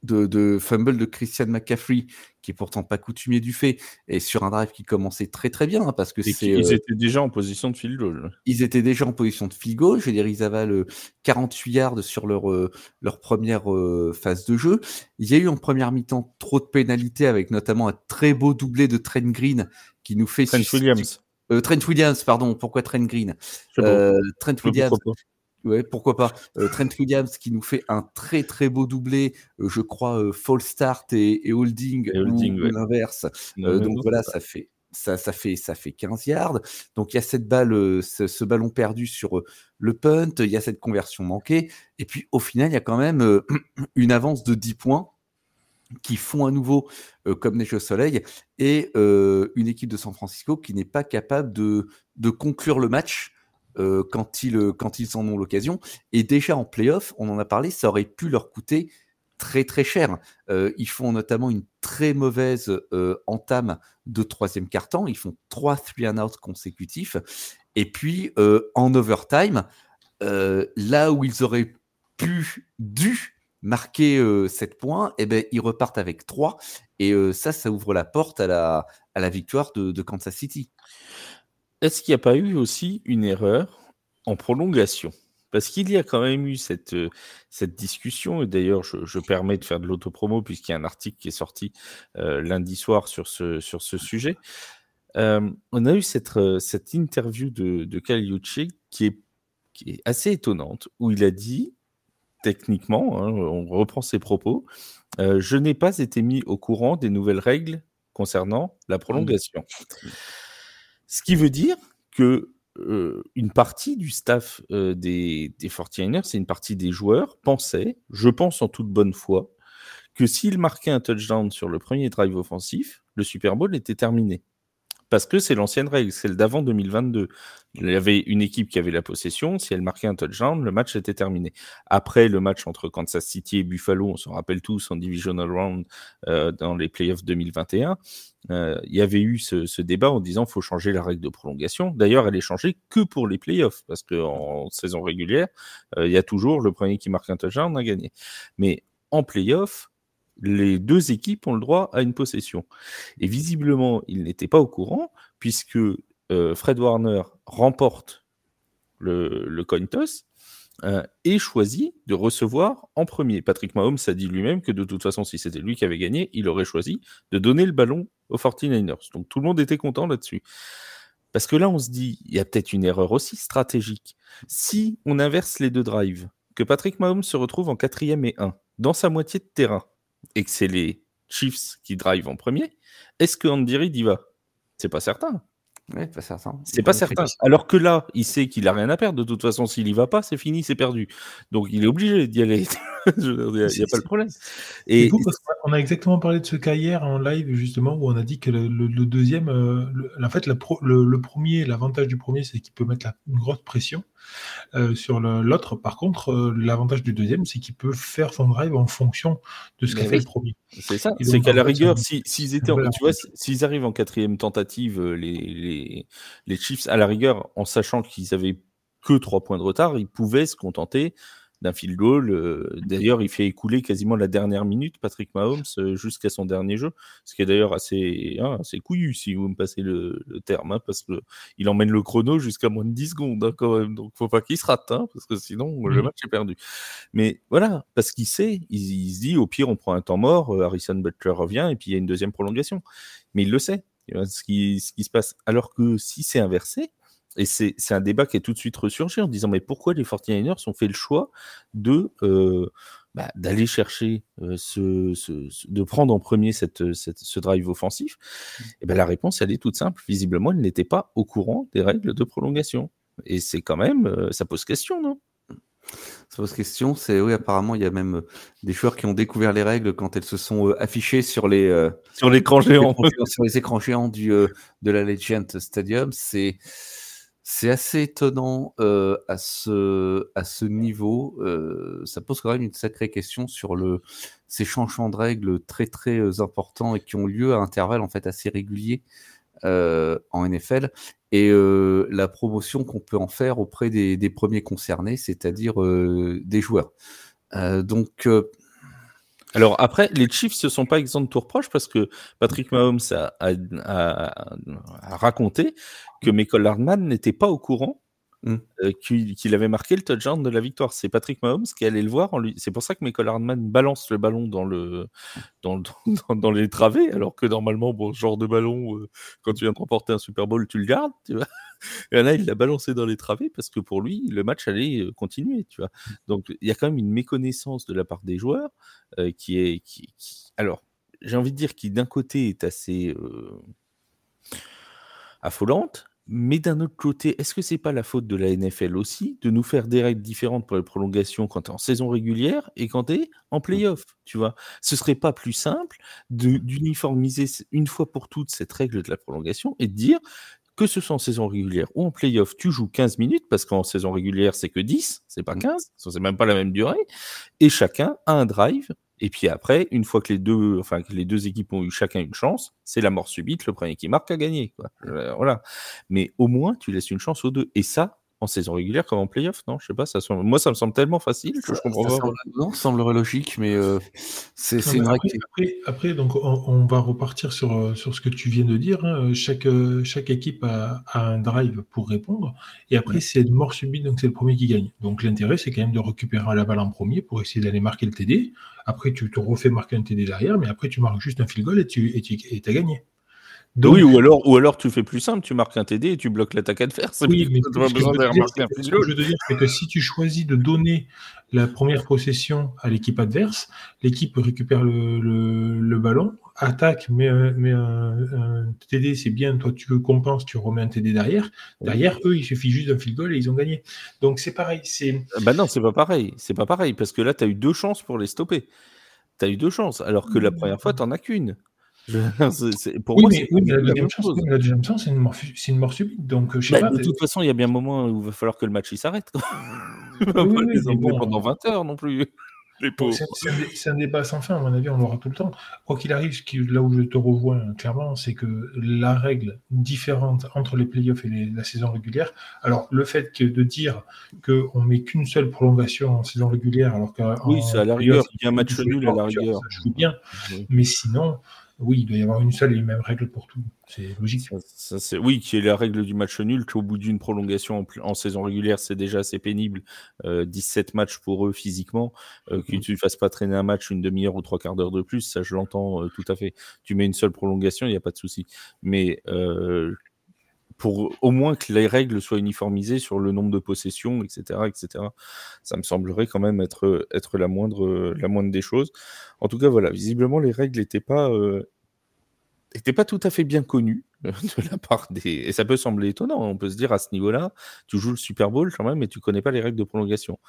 de, fumble de Christian McCaffrey, qui est pourtant pas coutumier du fait, et sur un drive qui commençait très très bien, hein, parce que c'est. Ils euh, étaient déjà en position de field goal. Ils étaient déjà en position de field goal. Je veux dire, ils avalent 48 yards sur leur, euh, leur première euh, phase de jeu. Il y a eu en première mi-temps trop de pénalités, avec notamment un très beau doublé de Trent Green qui nous fait. Trent Williams. Trent Williams, pardon. Pourquoi Trent Green? Trent Williams Ouais, pourquoi pas. Euh, Trent Williams qui nous fait un très très beau doublé, euh, je crois, euh, fall start et, holding, ou, l'inverse. donc voilà, ça fait ça, ça, fait ça fait 15 yards. Donc il y a cette balle, ce, ballon perdu sur le punt, il y a cette conversion manquée, et puis au final il y a quand même une avance de 10 points qui font à nouveau comme neige au soleil, et une équipe de San Francisco qui n'est pas capable de, de conclure le match euh, quand, ils, euh, quand ils en ont l'occasion. Et déjà en playoff, on en a parlé, ça aurait pu leur coûter très très cher. Euh, ils font notamment une très mauvaise entame de troisième quart-temps. Ils font trois three and out consécutifs. Et puis en overtime, là où ils auraient pu, dû marquer 7 points, eh ben, ils repartent avec 3. Et ça, ça ouvre la porte à la, à la victoire de, Kansas City. Est-ce qu'il n'y a pas eu aussi une erreur en prolongation? Parce qu'il y a quand même eu cette, cette discussion, et d'ailleurs je, permets de faire de l'autopromo puisqu'il y a un article qui est sorti lundi soir sur ce, sur ce sujet. on a eu cette, cette interview de, de qui est, qui est assez étonnante, où il a dit techniquement, hein, on reprend ses propos, euh, je n'ai pas été mis au courant des nouvelles règles concernant la mmh. Ce qui veut dire que euh, une partie du staff euh, des, des 49ers, c'est une partie des joueurs, pensaient, je pense en toute bonne foi, que s'ils marquaient un touchdown sur le premier drive offensif, le Super Bowl était terminé parce que c'est l'ancienne règle, celle d'avant 2022. Il y avait une équipe qui avait la possession, si elle marquait un touchdown, le match était terminé. Après le match entre Kansas City et Buffalo, on s'en rappelle tous en divisional round euh, dans les playoffs 2021, euh, il y avait eu ce, débat en disant faut changer la règle de prolongation. D'ailleurs, elle est changée que pour les playoffs, parce qu'en saison régulière, euh, il y a toujours le premier qui marque un touchdown a gagné. Mais en playoff, les deux équipes ont le droit à une possession. Et visiblement, il n'était pas au courant, puisque euh, Fred Warner remporte le, coin toss euh, et choisit de recevoir en premier. Patrick Mahomes a dit lui-même que de toute façon, si c'était lui qui avait gagné, il aurait choisi de donner le ballon aux 49ers. Donc tout le monde était content là-dessus. Parce que là, on se dit, il y a peut-être une erreur aussi stratégique. Si on inverse les deux drives, que Patrick Mahomes se retrouve en quatrième et 1, dans sa moitié de terrain, et que c'est les Chiefs qui drive en premier, est-ce que Andy Reid y va? C'est pas certain. Oui, pas certain. C'est pas certain. Alors que là, il sait qu'il a rien à perdre. De toute façon, s'il y va pas, c'est fini, c'est perdu. Donc, il est obligé d'y aller. il n'y a, pas le problème. Et on a exactement parlé de ce cas hier en live, justement, où on a dit que le, deuxième, euh, en fait, le, premier, l'avantage du premier, c'est qu'il peut mettre une grosse pression. Euh, sur l'autre, par contre, euh, l'avantage du deuxième, c'est qu'il peut faire son drive en fonction de ce qu'a fait le premier. C'est ça. C'est qu'à la rigueur, s'ils étaient, tu vois, s'ils arrivent en quatrième tentative, euh, les, les, les Chiefs, à la rigueur, en sachant qu'ils avaient que trois points de retard, ils pouvaient se contenter d'un field goal. Euh, d'ailleurs, il fait écouler quasiment la dernière minute, Patrick Mahomes, euh, jusqu'à son dernier jeu, ce qui est d'ailleurs assez, hein, assez couillu, si vous me passez le, terme, hein, parce qu'il emmène le chrono jusqu'à moins de 10 secondes hein, quand même. Donc, faut pas qu'il se rate, parce que sinon, le match est perdu. Mais voilà, parce qu'il sait, il, se dit, au pire, on prend un temps mort, euh, Harrison Butler revient, et puis il y a une deuxième prolongation. Mais il le sait, ce qui, ce qui se passe. Alors que si c'est inversé, et c'est un débat qui est tout de suite ressurgi en disant mais pourquoi les 49ers ont fait le choix de euh, bah, d'aller chercher euh, ce, de prendre en premier cette, ce drive offensif? Et ben la réponse elle est toute simple. Visiblement, ils n'étaient pas au courant des règles de prolongation. Et c'est quand même euh, ça pose question, non? Ça pose question, c'est oui apparemment il y a même des joueurs qui ont découvert les règles quand elles se sont affichées sur les sur l'écran géant sur les écrans géants du de la Legend Stadium. C'est c'est assez étonnant à, ce, à ce niveau. ça pose quand même une sacrée question sur ces changements de règles très très importants et qui ont lieu à intervalles en fait assez réguliers en NFL et la promotion qu'on peut en faire auprès des, des premiers concernés, c'est-à-dire des joueurs. donc alors après, les Chiefs ne sont pas exempts de tour proche parce que Patrick Mahomes a, raconté que Michael Hardman n'était pas au courant mmh. euh, qu'il avait marqué le touchdown de la victoire. C'est Patrick Mahomes qui allait le voir. lui... C'est pour ça que Michael Hardman balance le ballon dans, le, dans, dans, les travées, alors que normalement, bon, ce genre de ballon, euh, quand tu viens de remporter un Super Bowl, tu le gardes. Tu vois et là, il l'a balancé dans les travées parce que pour lui, le match allait euh, continuer. Tu vois. Donc, il y a quand même une méconnaissance de la part des joueurs euh, qui est. Qui, Alors, j'ai envie de dire qui, d'un côté, est assez euh, affolante, mais d'un autre côté, est-ce que c'est pas la faute de la NFL aussi de nous faire des règles différentes pour les prolongations quand tu es en saison régulière et quand tu es en playoff Tu vois, ce serait pas plus simple d'uniformiser une fois pour toutes cette règle de la prolongation et de dire que ce soit en saison régulière ou en playoff, tu joues 15 minutes parce qu'en saison régulière, c'est que 10, c'est pas 15, mmh. c'est même pas la même durée. Et chacun a un drive. Et puis après, une fois que les deux, enfin, que les deux équipes ont eu chacun une chance, c'est la mort subite. Le premier qui marque a gagné. Quoi. Euh, voilà. Mais au moins, tu laisses une chance aux deux. Et ça, en saison régulière comme en playoff, non? Je sais pas, ça moi ça me semble tellement facile que je comprends pas. Semble... Non, ça semblerait logique, mais euh, c'est une après, après, après, donc on, va repartir sur, euh, sur ce que tu viens de dire. Hein. Chaque, euh, chaque équipe a, un drive pour répondre, et après c'est de mort subite, donc c'est le premier qui gagne. Donc l'intérêt c'est quand même de récupérer la balle en premier pour essayer d'aller marquer le TD. Après tu te refais marquer un TD derrière, mais après tu marques juste un field goal et tu et tu as gagné oui, ou alors, ou alors tu fais plus simple, tu marques un TD et tu bloques l'attaque adverse. Oui, mais ce que je veux dire, c'est que si tu choisis de donner la première possession à l'équipe adverse, l'équipe récupère le, ballon, attaque, mais, un, TD, c'est bien, toi tu compenses, tu remets un TD derrière. Derrière, eux, il suffit juste d'un field goal et ils ont gagné. Donc c'est pareil. C'est... Bah non, c'est pas pareil. C'est pas pareil, parce que là, tu as eu deux chances pour les stopper. Tu as eu deux chances, alors que la première fois, tu n'en as qu'une. pour oui, moi, mais, oui, la, deuxième chance, la deuxième chance, c'est une, mort, une mort subite. Donc, je sais bah, pas, de toute façon, il y a bien un moment où il va falloir que le match s'arrête. Il va pas les bon, pendant 20 heures non plus. C'est un, débat sans fin, à mon avis, on l'aura tout le temps. Quoi qu'il arrive, là où je te revois clairement, c'est que la règle différente entre les playoffs et la saison régulière, alors le fait que de dire qu'on met qu'une seule prolongation en saison régulière, alors qu'en. Oui, c'est à la rigueur, il y a un match nul à la rigueur. Ça joue bien, mais sinon, oui, il doit y avoir une seule et une même règle pour tout. C'est logique. Ça, c'est... Oui, qui est la règle du match nul, qu'au bout d'une prolongation en, saison régulière, c'est déjà assez pénible. 17 euh, matchs pour eux physiquement. Euh, que mhm. tu ne fasses pas traîner un match une demi-heure ou trois quarts d'heure de plus, ça je l'entends euh, tout à fait. Tu mets une seule prolongation, il n'y a pas de souci. Mais pour au moins que les règles soient uniformisées sur le nombre de possessions, etc., etc. Ça me semblerait quand même être, être la, moindre, la moindre des choses. En tout cas, voilà, visiblement, les règles n'étaient pas, euh, pas tout à fait bien connues de la part des... Et ça peut sembler étonnant, on peut se dire à ce niveau-là, tu joues le Super Bowl quand même, mais tu connais pas les règles de prolongation.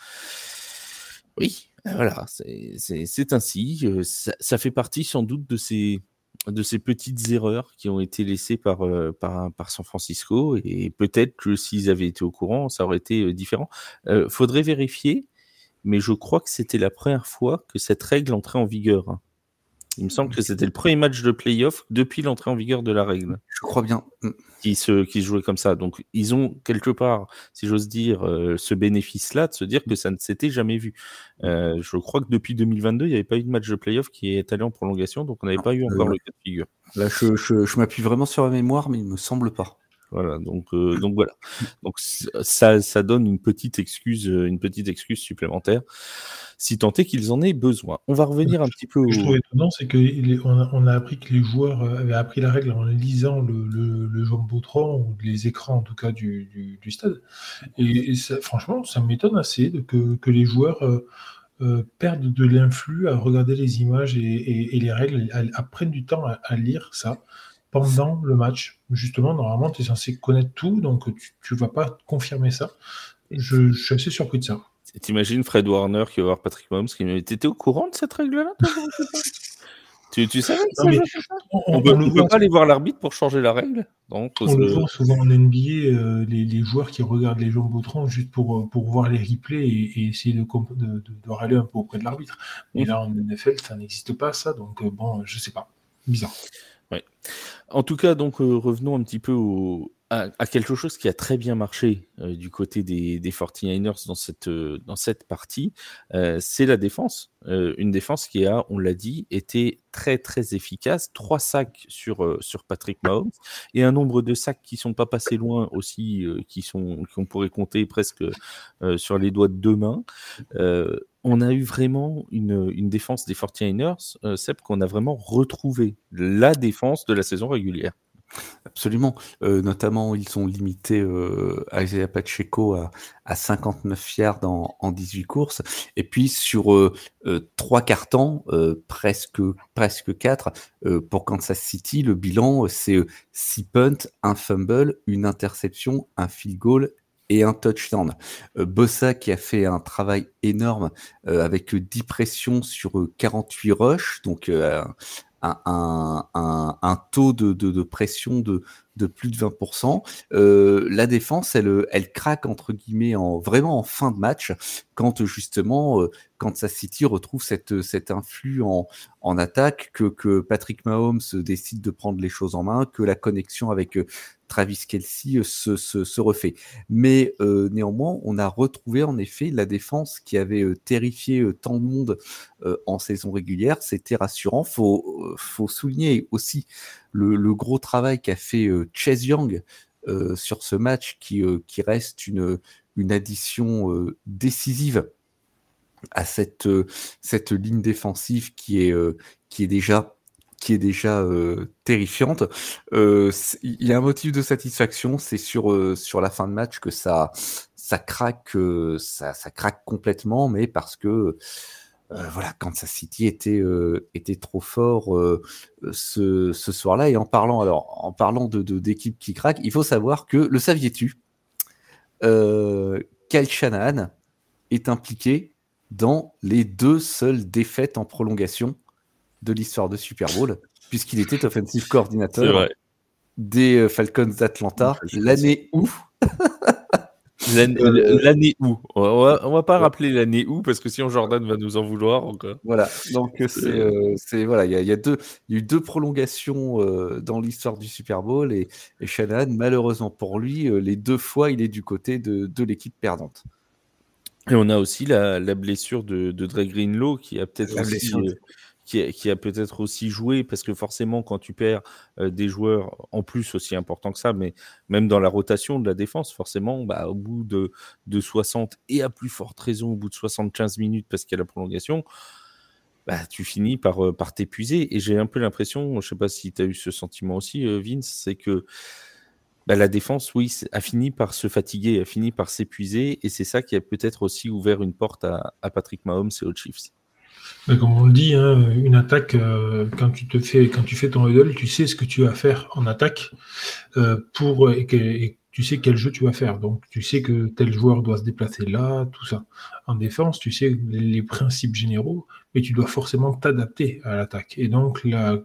Oui, voilà, c'est ainsi. Euh, ça, fait partie sans doute de ces de ces petites erreurs qui ont été laissées par, euh, par, San Francisco. Et peut-être que s'ils avaient été au courant, ça aurait été euh, différent. Euh, faudrait vérifier, mais je crois que c'était la première fois que cette règle entrait en vigueur. Hein. Il me semble que c'était le premier match de playoff depuis l'entrée en vigueur de la règle. Je crois bien. Mm. Qui se, qui se jouait comme ça. Donc, ils ont quelque part, si j'ose dire, euh, ce bénéfice-là de se dire que ça ne s'était jamais vu. Euh, je crois que depuis 2022, il n'y avait pas eu de match de playoff qui est allé en prolongation, donc on n'avait pas eu encore le cas de figure. Là, je, je, je m'appuie vraiment sur la mémoire, mais il ne me semble pas. Voilà, donc, euh, donc voilà. Donc ça, ça donne une petite excuse, une petite excuse supplémentaire si tant est qu'ils en aient besoin. On va revenir un petit peu. Ce que je trouve étonnant, c'est qu'on a, on a appris que les joueurs euh, avaient appris la règle en lisant le, le, le Jumbotron, ou les écrans en tout cas du, du, stade. Et, franchement, ça m'étonne assez de que, que les joueurs euh, euh, perdent de l'influx à regarder les images et, et, les règles, à, prennent du temps à, lire ça pendant le match. Justement, normalement, tu es censé connaître tout, donc tu ne vas pas confirmer ça. Je, je suis assez surpris de ça. T'imagines Fred Warner qui va voir Patrick Mahomes qui me dit T'étais au courant de cette règle-là tu, tu savais ça, On ne peut, pas aller voir l'arbitre pour changer la règle Donc, On le voit souvent en NBA, euh, les, les, joueurs qui regardent les jambes au juste pour, euh, pour voir les replays et, essayer de, de, de, râler un peu auprès de l'arbitre. Mais là, en NFL, ça n'existe pas, ça. Donc, euh, bon, je sais pas. Bizarre. Ouais. En tout cas, donc, revenons un petit peu à, quelque chose qui a très bien marché euh, du côté des, des 49ers dans cette, euh, dans cette partie, euh, c'est la défense. une défense qui a, on l'a dit, été très très efficace. Trois sacs sur, sur Patrick Mahomes et un nombre de sacs qui sont pas passés loin aussi, qui sont qu'on pourrait compter presque sur les doigts de deux mains. On a eu vraiment une, défense des 49ers, Seb, qu'on a vraiment retrouvé la défense de la saison régulière. Absolument. Euh, notamment, ils sont limités euh, Isaiah Pacheco à, à 59 yards en, en 18 courses. Et puis sur euh, euh trois euh, presque presque quatre pour Kansas City, le bilan c'est 6 punts, un fumble, une interception, un field goal et un touchdown. Bossa qui a fait un travail énorme avec 10 pressions sur 48 rushs, donc un, taux de, pression de, plus de 20%. Euh, la défense, elle, craque entre guillemets en vraiment en fin de match quand justement euh, sa City retrouve cette, cet influx en, attaque, que, Patrick Mahomes décide de prendre les choses en main, que la connexion avec euh, Travis Kelsey se, se, refait. Mais néanmoins, on a retrouvé en effet la défense qui avait terrifié tant de monde en saison régulière. C'était rassurant. Faut, faut souligner aussi le, le gros travail qu'a fait Chase Young sur ce match qui, qui reste une, une addition décisive à cette, cette ligne défensive qui est, qui est déjà qui est déjà terrifiante. Il y a un motif de satisfaction, c'est sur, sur la fin de match que ça, ça craque, ça, ça craque complètement, mais parce que voilà, Kansas City était, était trop fort ce, ce soir-là. Et en parlant, alors, en parlant de, d'équipes qui craquent, il faut savoir que, le saviez-tu, Kyle Shanahan est impliqué dans les deux seules défaites en prolongation de l'histoire de Super Bowl, puisqu'il était offensive coordinateur des euh, Falcons d'Atlanta l'année où. L'année où. On va, va pas rappeler l'année où parce que sinon Jordan va nous en vouloir encore. Voilà, donc c'est euh, voilà, il y, a deux, il y a eu deux prolongations euh, dans l'histoire du Super Bowl et, et Shanahan, malheureusement pour lui, les deux fois il est du côté de, de l'équipe perdante. Et on a aussi la, la blessure de, de Dre Greenlow qui a peut-être qui, a peut-être aussi joué, parce que forcément, quand tu perds euh, des joueurs en plus aussi importants que ça, mais même dans la rotation de la défense, forcément, bah, au bout de, de 60 et à plus forte raison, au bout de 75 minutes, parce qu'il y a la prolongation, bah, tu finis par, euh, par t'épuiser. Et j'ai un peu l'impression, je sais pas si tu as eu ce sentiment aussi, euh, Vince, c'est que bah, la défense, oui, a fini par se fatiguer, a fini par s'épuiser, et c'est ça qui a peut-être aussi ouvert une porte à Patrick Mahomes et aux Chiefs comme on le dit, hein, une attaque, euh, quand tu te fais, quand tu fais ton huddle, tu sais ce que tu vas faire en attaque euh, pour et, tu sais quel jeu tu vas faire. Donc tu sais que tel joueur doit se déplacer là, tout ça. En défense, tu sais les principes généraux, mais tu dois forcément t'adapter à l'attaque. Et donc la,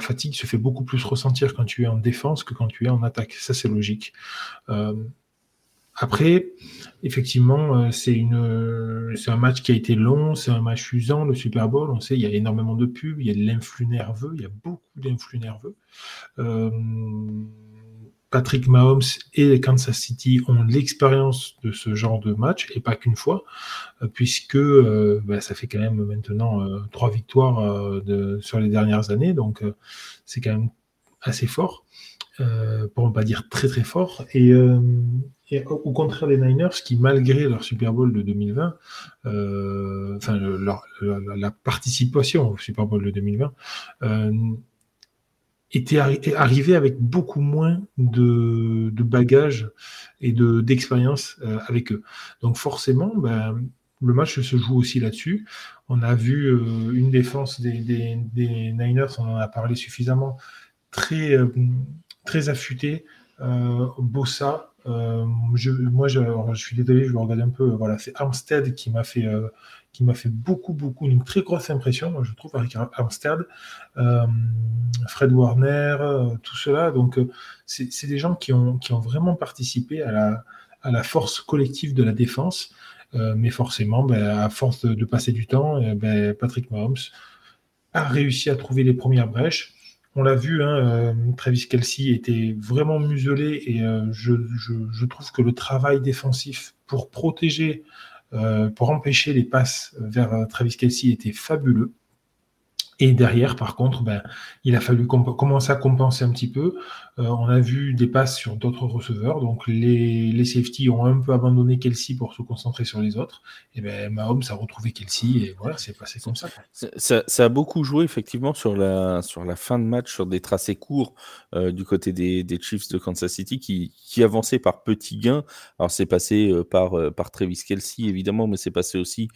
fatigue se fait beaucoup plus ressentir quand tu es en défense que quand tu es en attaque. Ça c'est logique. Euh, après, effectivement, euh, c'est une, c'est un match qui a été long, c'est un match usant, le Super Bowl. On sait, il y a énormément de pubs, il y a de l'influx nerveux, il y a beaucoup d'influx nerveux. Euh, Patrick Mahomes et Kansas City ont l'expérience de ce genre de match, et pas qu'une fois, euh, puisque bah, ça fait quand même maintenant trois victoires sur les dernières années, donc c'est quand même assez fort, pour ne pas dire très très fort. Et au contraire des Niners, qui malgré leur Super Bowl de 2020, euh, enfin la, participation au Super Bowl de 2020, euh, était avec beaucoup moins de, bagages et d'expérience euh, avec eux. Donc forcément, ben, le match se joue aussi là-dessus. On a vu une défense des, Niners, on en a parlé suffisamment, très, très affûtée. Bossa, euh, moi, je, suis désolé, je vais regarder un peu. Voilà, c'est Armstead qui m'a fait, euh, qui m'a fait beaucoup, beaucoup, une très grosse impression, je trouve, avec Armstead, euh, Fred Warner, tout cela. Donc, c'est des gens qui ont, vraiment participé à la, à la force collective de la défense. mais forcément, ben, à force de, passer du temps, ben, Patrick Mahomes a réussi à trouver les premières brèches. On l'a vu, hein, euh, Travis Kelsey était vraiment muselé et euh, je, trouve que le travail défensif pour protéger, euh, pour empêcher les passes vers Travis Kelsey était fabuleux. Et derrière, par contre, ben, il a fallu commencer à compenser un petit peu. Euh, on a vu des passes sur d'autres receveurs. Donc, les, les safety ont un peu abandonné Kelsey pour se concentrer sur les autres. Et ben, Mahomes a retrouvé Kelsey et voilà, c'est passé comme ça. ça. ça. a beaucoup joué, effectivement, sur la, sur la fin de match, sur des tracés courts euh, du côté des, des, Chiefs de Kansas City qui, avançaient par petits gains. Alors, c'est passé euh, par, par Travis Kelsey, évidemment, mais c'est passé aussi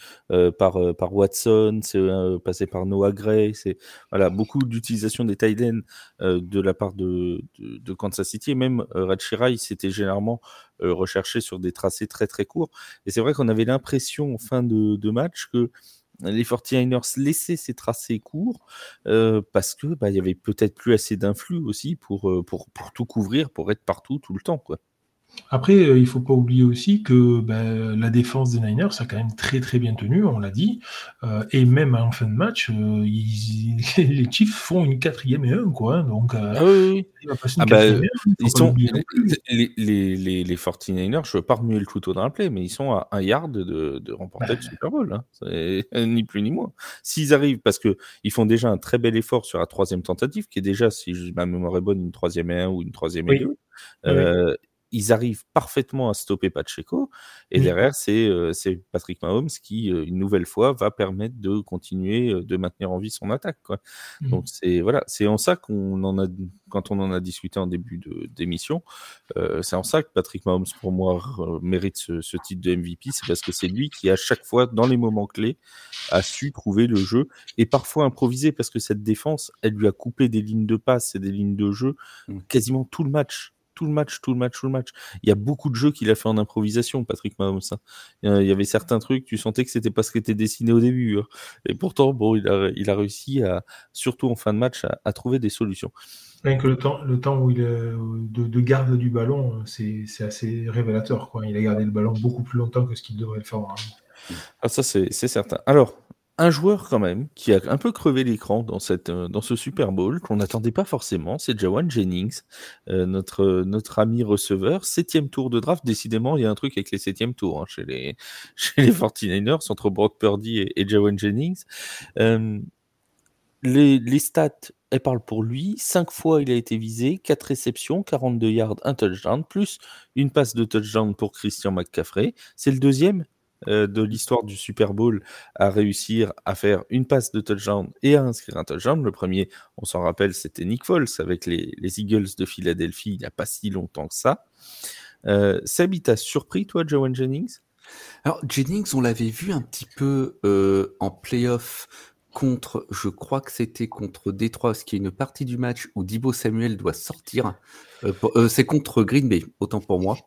par, par Watson, c'est passé par Noah Gray c'est voilà, beaucoup d'utilisation des tight ends euh, de la part de, Kansas City. Et même euh, s'était généralement euh, recherché sur des tracés très très courts. Et c'est vrai qu'on avait l'impression en fin de, match que les 49ers laissaient ces tracés courts parce que bah, y avait peut-être plus assez d'influx aussi pour, tout couvrir, pour être partout tout le temps. Après, euh, il ne faut pas oublier aussi que ben, la défense des Niners a quand même très très bien tenu, on l'a dit. Euh, et même en fin de match, euh, les Chiefs font une quatrième et un, quoi. Hein. donc, bah, ils sont les, les, les, 49ers, je veux pas remuer le couteau dans la plaie, mais ils sont à un yard de, de remporter le Super Bowl. Hein. ni plus ni moins. S'ils arrivent, parce qu'ils font déjà un très bel effort sur la troisième tentative, qui est déjà, si ma mémoire est bonne, une troisième et un ou une troisième et deux ils arrivent parfaitement à stopper Pacheco. Et derrière, euh, c'est Patrick Mahomes qui, euh, une nouvelle fois, va permettre de continuer euh, de maintenir en vie son attaque. Quoi. Mmh. Donc, c'est voilà, en ça qu'on en a, quand on en a discuté en début d'émission, c'est en ça que Patrick Mahomes, pour moi, mérite ce, ce titre de MVP. C'est parce que c'est lui qui, à chaque fois, dans les moments clés, a su trouver le jeu et parfois improviser parce que cette défense, elle lui a coupé des lignes de passe et des lignes de jeu mmh. quasiment tout le match tout le match, tout le match, tout le match. Il y a beaucoup de jeux qu'il a fait en improvisation, Patrick Mahomes. Hein. Il y avait certains trucs, tu sentais que c'était pas ce qui était dessiné au début. Hein. Et pourtant, bon, il a, il a réussi à, surtout en fin de match, à, trouver des solutions. Rien que le temps, le temps où il est de, garde du ballon, c'est assez révélateur. Quoi. Il a gardé le ballon beaucoup plus longtemps que ce qu'il devrait le faire. Ah, ça, c'est certain. Alors, un joueur quand même qui a un peu crevé l'écran dans, euh, dans ce Super Bowl qu'on n'attendait pas forcément, c'est Jawan Jennings, euh, notre, notre ami receveur. Septième tour de draft, décidément, il y a un truc avec les septièmes tours hein, chez, les, chez les 49ers, entre Brock Purdy et, Jawan Jennings. Euh, les, les, stats, elles parlent pour lui. Cinq fois, il a été visé, quatre réceptions, 42 yards, un touchdown, plus une passe de touchdown pour Christian McCaffrey. C'est le deuxième de l'histoire du Super Bowl à réussir à faire une passe de touchdown et à inscrire un touchdown. Le premier, on s'en rappelle, c'était Nick Foles avec les, Eagles de Philadelphie il n'y a pas si longtemps que ça. Euh, Seb, t'a surpris, toi, Joan Jennings? Alors, Jennings, on l'avait vu un petit peu euh, en playoff contre, je crois que c'était contre Détroit, ce qui est une partie du match où Dibo Samuel doit sortir. Euh, euh, c'est contre Green Bay, autant pour moi,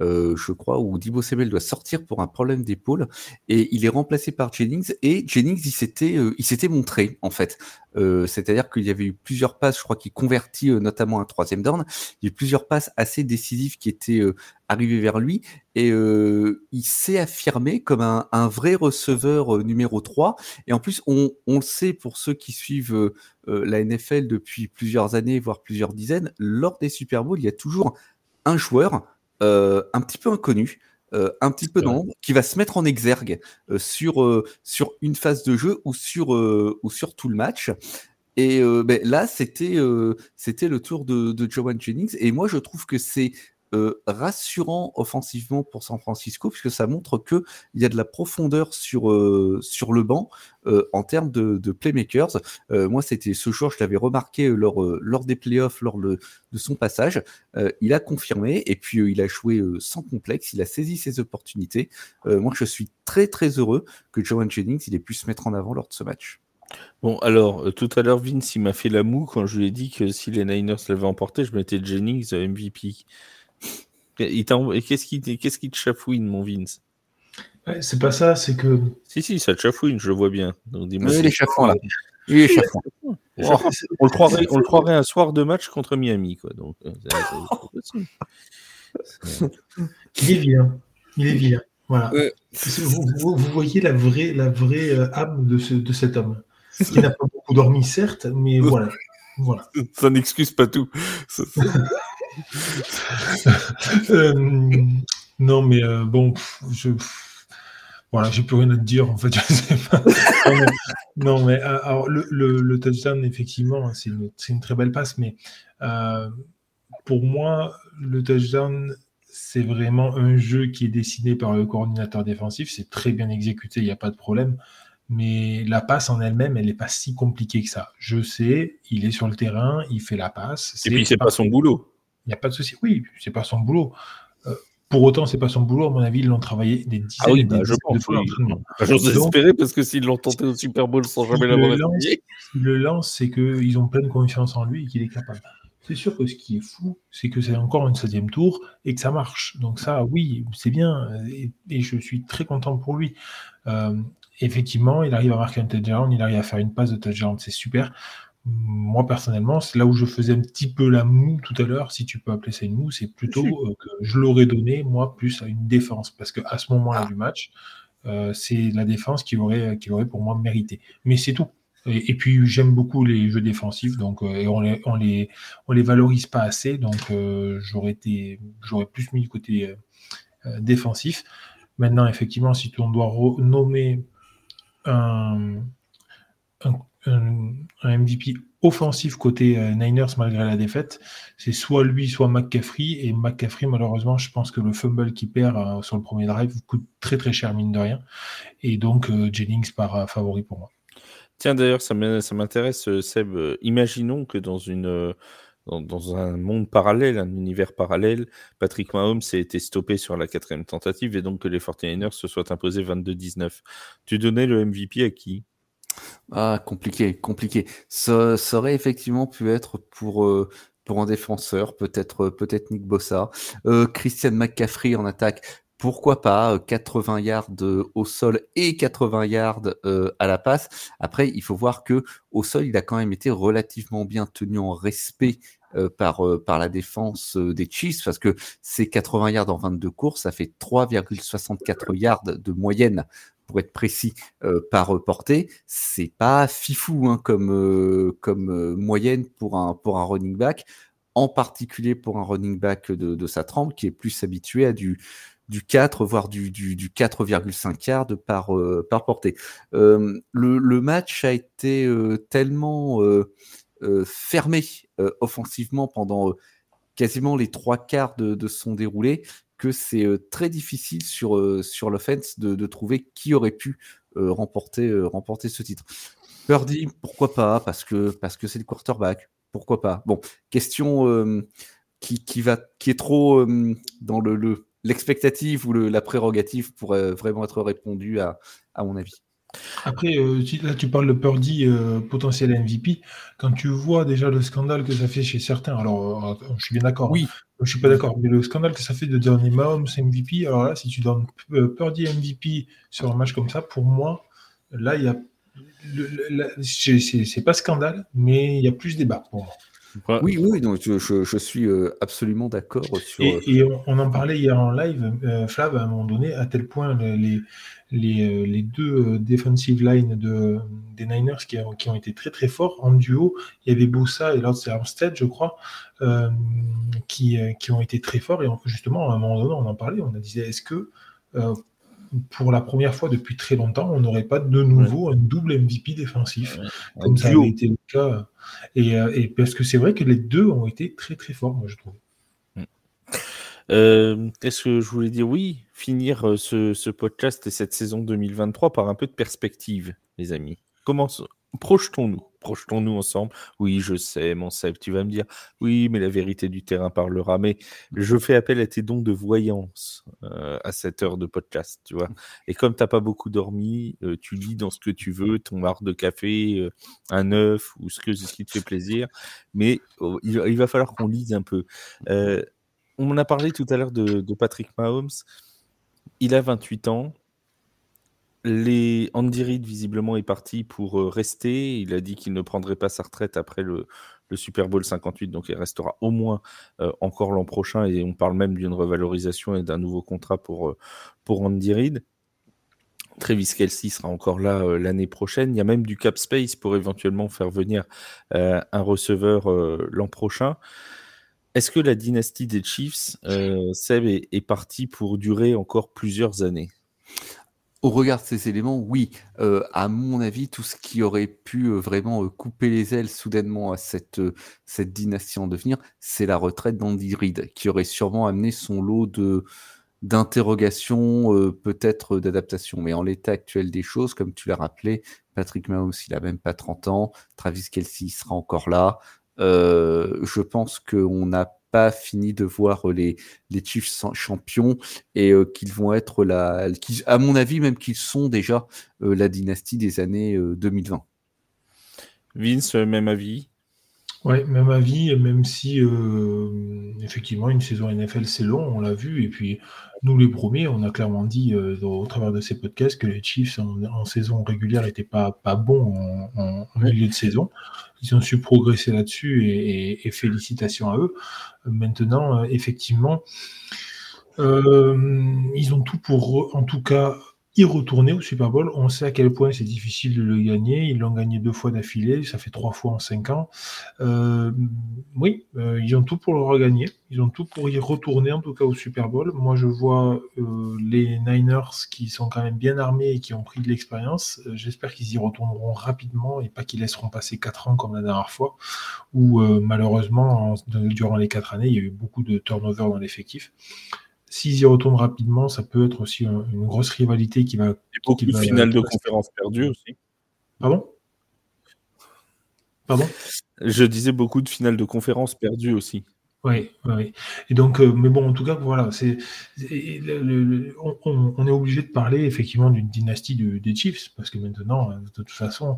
euh, je crois, où Dibo Samuel doit sortir pour un problème d'épaule et il est remplacé par Jennings et Jennings il s'était il s'était montré en fait. C'est-à-dire qu'il y avait eu plusieurs passes, je crois qu'il convertit notamment un troisième down. Il y a eu plusieurs passes assez décisives qui étaient arrivées vers lui et il s'est affirmé comme un, un vrai receveur numéro 3. Et en plus, on, on, le sait pour ceux qui suivent la NFL depuis plusieurs années, voire plusieurs dizaines, lors des Super Bowls, il y a toujours un joueur euh, un petit peu inconnu, euh, un petit peu dans qui va se mettre en exergue euh, sur, sur une phase de jeu ou sur, ou sur tout le match. Et ben, là, c'était c'était le tour de, de Joan Jennings. Et moi, je trouve que c'est euh, rassurant offensivement pour San Francisco, puisque ça montre qu'il y a de la profondeur sur, euh, sur le banc euh, en termes de, playmakers. moi, c'était ce joueur, je l'avais remarqué lors, lors des playoffs, lors de son passage. il a confirmé et puis il a joué sans complexe, il a saisi ses opportunités. moi, je suis très très heureux que Joan Jennings il ait pu se mettre en avant lors de ce match. Bon, alors, tout à l'heure, Vince, il m'a fait la moue quand je lui ai dit que si les Niners l'avaient emporté, je mettais Jennings MVP. Et qu'est-ce qui, qu'est-ce qui te chafouine, mon Vince? C'est pas ça, c'est que. Si, si, ça te chafouine, je le vois bien. Donc, dis-moi oui, les chafouins, là. Il est chafouin. on, le croirait, on le croirait un soir de match contre Miami, quoi. Donc, euh, il est vilain. Il est vilain. Voilà. Vous, vous, voyez la vraie, la vraie euh, âme de, ce, de cet homme. Qui n'a pas beaucoup dormi, certes, mais voilà. voilà. Ça n'excuse pas tout. Euh, non, mais euh, bon, je. Voilà, j'ai plus rien à te dire en fait. Non, mais, euh, alors, le, le, touchdown, effectivement, c'est une, une, très belle passe, mais pour moi, le touchdown, c'est vraiment un jeu qui est dessiné par le coordinateur défensif. C'est très bien exécuté, il n'y a pas de problème. Mais la passe en elle-même, elle n'est pas si compliquée que ça. Je sais, il est sur le terrain, il fait la passe. Et puis, c'est pas son boulot. Il n'y a pas de souci. Oui, c'est pas son boulot. Euh, pour autant, c'est pas son boulot. À mon avis, ils l'ont travaillé des dizaines ah oui, bah, je pense, de fois J'ose espérer parce que s'ils l'ont tenté au Super Bowl sans jamais l'avoir essayé. Le lance, c'est qu'ils ont pleine confiance en lui et qu'il est capable. C'est sûr que ce qui est fou, c'est que c'est encore une 16 tour et que ça marche. Donc ça, oui, c'est bien. Et, je suis très content pour lui. Euh, effectivement, il arrive à marquer un touchdown, il arrive à faire une passe de touchdown, c'est super. Moi personnellement, c'est là où je faisais un petit peu la moue tout à l'heure, si tu peux appeler ça une moue, c'est plutôt euh, que je l'aurais donné, moi, plus à une défense. Parce qu'à ce moment-là ah. du match, euh, c'est la défense qui aurait, qui aurait pour moi mérité. Mais c'est tout. Et, puis j'aime beaucoup les jeux défensifs, donc et on les, on les, on les valorise pas assez, donc j'aurais été, j'aurais plus mis le côté défensif. Maintenant, effectivement, si on doit nommer un, un, MVP offensif côté euh, Niners malgré la défaite, c'est soit lui, soit McCaffrey. Et McCaffrey, malheureusement, je pense que le fumble qu'il perd euh, sur le premier drive coûte très très cher, mine de rien. Et donc, euh, Jennings part favori pour moi. Tiens, d'ailleurs, ça m'intéresse, Seb. Imaginons que dans une. Dans, un monde parallèle, un univers parallèle, Patrick Mahomes ait été stoppé sur la quatrième tentative et donc que les 49ers se soient imposés 22-19. Tu donnais le MVP à qui? Ah, compliqué, compliqué. Ça, aurait effectivement pu être pour, euh, pour un défenseur, peut-être peut-être Nick Bossa. Euh, Christian McCaffrey en attaque, pourquoi pas 80 euh, yards au sol et 80 yards à la passe. Après, il faut voir que au sol, il a quand même été relativement bien tenu en respect par, par la défense des Chiefs parce que ces 80 yards en 22 courses, ça fait 3,64 yards de moyenne pour être précis, euh, par portée, c'est pas fifou hein, comme, euh, comme euh, moyenne pour un, pour un running back, en particulier pour un running back de, sa trempe qui est plus habitué à du, du 4, voire du, du, du 4,5 yards par, par portée. Le, match a été tellement fermé offensivement pendant quasiment les trois quarts de, son déroulé que c'est très difficile sur, sur l'offense de, de, trouver qui aurait pu remporter, remporter ce titre. Purdy, pourquoi pas Parce que parce que c'est le quarterback. Pourquoi pas Bon, question qui, qui, va, qui est trop dans le, l'expectative ou la prérogative pour vraiment être répondu à, à mon avis. Après, euh, là, tu parles de Purdy euh, potentiel MVP. Quand tu vois déjà le scandale que ça fait chez certains, alors euh, je suis bien d'accord. Oui. Je suis pas d'accord, mais le scandale que ça fait de dernier Mahomes MVP, alors là, si tu donnes Purdy MVP sur un match comme ça, pour moi, là, il y a. C'est pas scandale, mais il y a plus débat pour moi. Oui, oui, donc je, suis absolument d'accord sur. Et, on, en parlait hier en live, Flav, à un moment donné, à tel point les, les, les deux defensive line de, des Niners qui, qui, ont été très très forts en duo. Il y avait Bossa et Lord Armstead, je crois, qui, qui ont été très forts. Et justement, à un moment donné, on en parlait, on a dit est-ce que pour la première fois depuis très longtemps, on n'aurait pas de nouveau un double MVP défensif, comme ça a été le euh, et parce que c'est vrai que les deux ont été très très forts, moi je trouve. Mm. Euh, Est-ce que je voulais dire oui, finir euh, ce, ce, podcast et cette saison 2023 par un peu de perspective, les amis. Comment projetons-nous? Projetons-nous ensemble. Oui, je sais, mon Seb, tu vas me dire, oui, mais la vérité du terrain parlera. Mais je fais appel à tes dons de voyance euh, à cette heure de podcast, tu vois. Et comme tu n'as pas beaucoup dormi, euh, tu lis dans ce que tu veux, ton marre de café, euh, un œuf ou ce, que, ce qui te fait plaisir. Mais oh, il, va falloir qu'on lise un peu. on a parlé tout à l'heure de Patrick Mahomes. Il a 28 ans les Andy Reid, visiblement, est parti pour euh, rester. Il a dit qu'il ne prendrait pas sa retraite après le, Super Bowl 58, donc il restera au moins euh, encore l'an prochain. Et on parle même d'une revalorisation et d'un nouveau contrat pour, euh, Andy Reid. Travis Kelsey sera encore là l'année prochaine. Il y a même du cap space pour éventuellement faire venir un receveur l'an prochain. Est-ce que la dynastie des Chiefs, Seb, est, est partie pour durer encore plusieurs années? Au regard de ces éléments, oui, euh, à mon avis, tout ce qui aurait pu euh, vraiment euh, couper les ailes soudainement à cette, cette dynastie en devenir, c'est la retraite d'Andy Reid, qui aurait sûrement amené son lot de d'interrogations, peut-être d'adaptation. Mais en l'état actuel des choses, comme tu l'as rappelé, Patrick Mahomes, il a même pas 30 ans, Travis Kelsey sera encore là. je pense qu'on n'a pas fini de voir euh, les, les Chiefs champions et euh, qu'ils vont être la, à mon avis même qu'ils sont déjà euh, la dynastie des années 2020. Vince, même avis? Ouais, même avis, même si euh, effectivement une saison NFL c'est long, on l'a vu, et puis nous les premiers, on a clairement dit euh, au travers de ces podcasts que les Chiefs en, saison régulière n'étaient pas, pas bons en, milieu de saison. Ils ont su progresser là-dessus et, félicitations à eux. Maintenant, euh, effectivement, ils ont tout pour, en tout cas, y retourner au Super Bowl. On sait à quel point c'est difficile de le gagner. Ils l'ont gagné deux fois d'affilée, ça fait trois fois en cinq ans. Euh, oui, euh, ils ont tout pour le regagner. Ils ont tout pour y retourner, en tout cas au Super Bowl. Moi, je vois euh, les Niners qui sont quand même bien armés et qui ont pris de l'expérience. J'espère qu'ils y retourneront rapidement et pas qu'ils laisseront passer quatre ans comme la dernière fois, où malheureusement, durant les quatre années, il y a eu beaucoup de turnover dans l'effectif s'ils y retournent rapidement, ça peut être aussi une grosse rivalité qui va. Et beaucoup de finales de conférence perdues aussi. Pardon? Pardon? Je disais beaucoup de finales de conférence perdues aussi. Oui, oui. Et donc, euh, mais bon, en tout cas, voilà, c'est, on, est obligé de parler effectivement d'une dynastie des Chiefs, parce que maintenant, euh, de toute façon,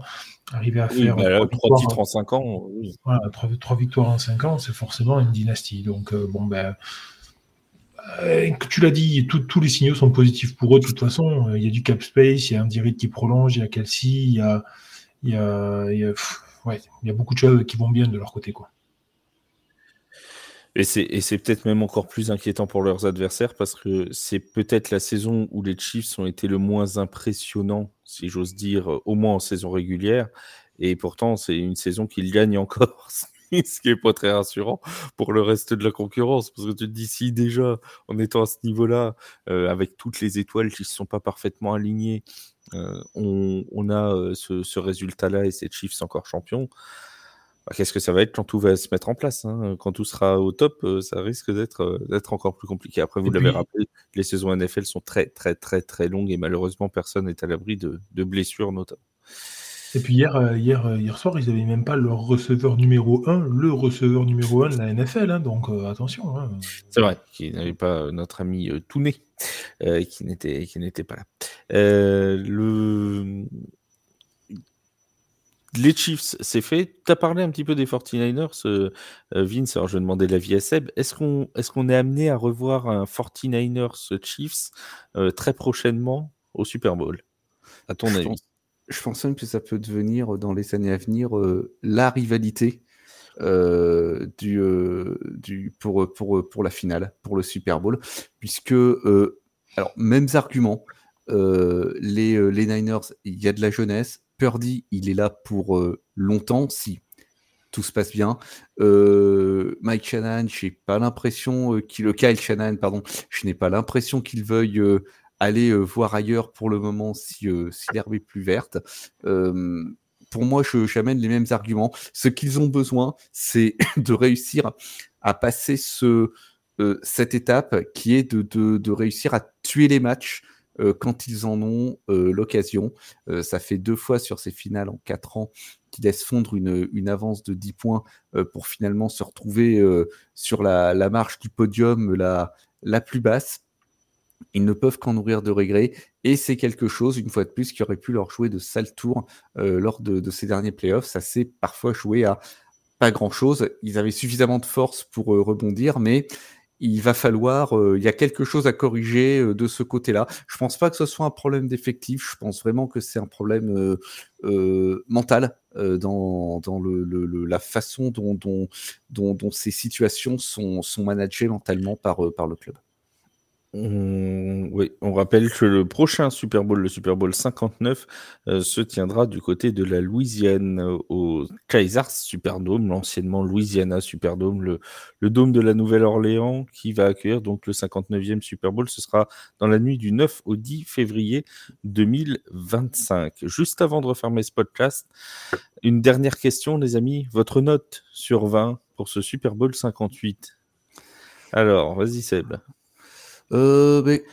arriver à faire bah trois, titres en cinq ans, voilà, trois, victoires en cinq ans, c'est forcément une dynastie. Donc, euh, bon, ben, euh, tu l'as dit, tous les signaux sont positifs pour eux de toute façon. Euh, il y a du cap space, il y a un direct qui prolonge, il y a Kelsey, il y a, beaucoup de choses qui vont bien de leur côté. Et c'est peut-être même encore plus inquiétant pour leurs adversaires parce que c'est peut-être la saison où les Chiefs ont été le moins impressionnants, si j'ose dire, au moins en saison régulière. Et pourtant, c'est une saison qu'ils gagnent encore. ce qui n'est pas très rassurant pour le reste de la concurrence. Parce que tu te dis, si déjà, en étant à ce niveau-là, euh, avec toutes les étoiles qui ne sont pas parfaitement alignées, euh, on, a euh, ce, résultat-là et ces Chiefs encore champions, bah, qu'est-ce que ça va être quand tout va se mettre en place hein? Quand tout sera au top, ça risque d'être d'être encore plus compliqué. Après, vous l'avez rappelé, les saisons NFL sont très, très, très, très longues et malheureusement, personne n'est à l'abri de, de blessures notamment. Et puis hier, euh, hier, euh, hier soir, ils n'avaient même pas leur receveur numéro 1, le receveur numéro 1 de la NFL, hein, donc euh, attention. Hein. C'est vrai, qu'ils n'avaient pas notre ami Touné, qui n'était qui n'était pas là. le... Les Chiefs, c'est fait. Tu as parlé un petit peu des 49ers, Vince, alors je vais demander l'avis à Seb. Est-ce qu'on est, qu'on est amené à revoir un 49ers Chiefs très prochainement au Super Bowl, à ton avis? Je pense même que ça peut devenir dans les années à venir euh, la rivalité euh, euh, pour, la finale, pour le Super Bowl, puisque, alors, mêmes arguments, les, Niners, il y a de la jeunesse, Purdy, il est là pour longtemps, si tout se passe bien. Mike Shannon, je n'ai pas l'impression qu'il, Kyle Shannon, pardon, je n'ai pas l'impression qu'il veuille aller euh, voir ailleurs pour le moment si, l'herbe est plus verte. pour moi, j'amène les mêmes arguments. Ce qu'ils ont besoin, c'est de réussir à passer ce, cette étape qui est de, de, de, réussir à tuer les matchs quand ils en ont l'occasion. ça fait deux fois sur ces finales en quatre ans qui laissent fondre une, une, avance de 10 points pour finalement se retrouver sur la, la, marche du podium la, la plus basse. Ils ne peuvent qu'en nourrir de regrets. Et c'est quelque chose, une fois de plus, qui aurait pu leur jouer de sales tours euh, lors de, ces derniers playoffs. Ça s'est parfois joué à pas grand-chose. Ils avaient suffisamment de force pour euh, rebondir, mais il va falloir, euh, il y a quelque chose à corriger de ce côté-là. Je pense pas que ce soit un problème d'effectif. Je pense vraiment que c'est un problème mental dans, le, la façon dont, ces situations sont, managées mentalement par le club. On, rappelle que le prochain Super Bowl, le Super Bowl 59, euh, se tiendra du côté de la Louisiane euh, au Kaisers Superdome, l'anciennement Louisiana Superdome, le, le dôme de la Nouvelle-Orléans qui va accueillir donc le 59e Super Bowl. Ce sera dans la nuit du 9 au 10 février 2025. Juste avant de refermer ce podcast, une dernière question, les amis. Votre note sur 20 pour ce Super Bowl 58 Alors, vas-y Seb. Euh, mais...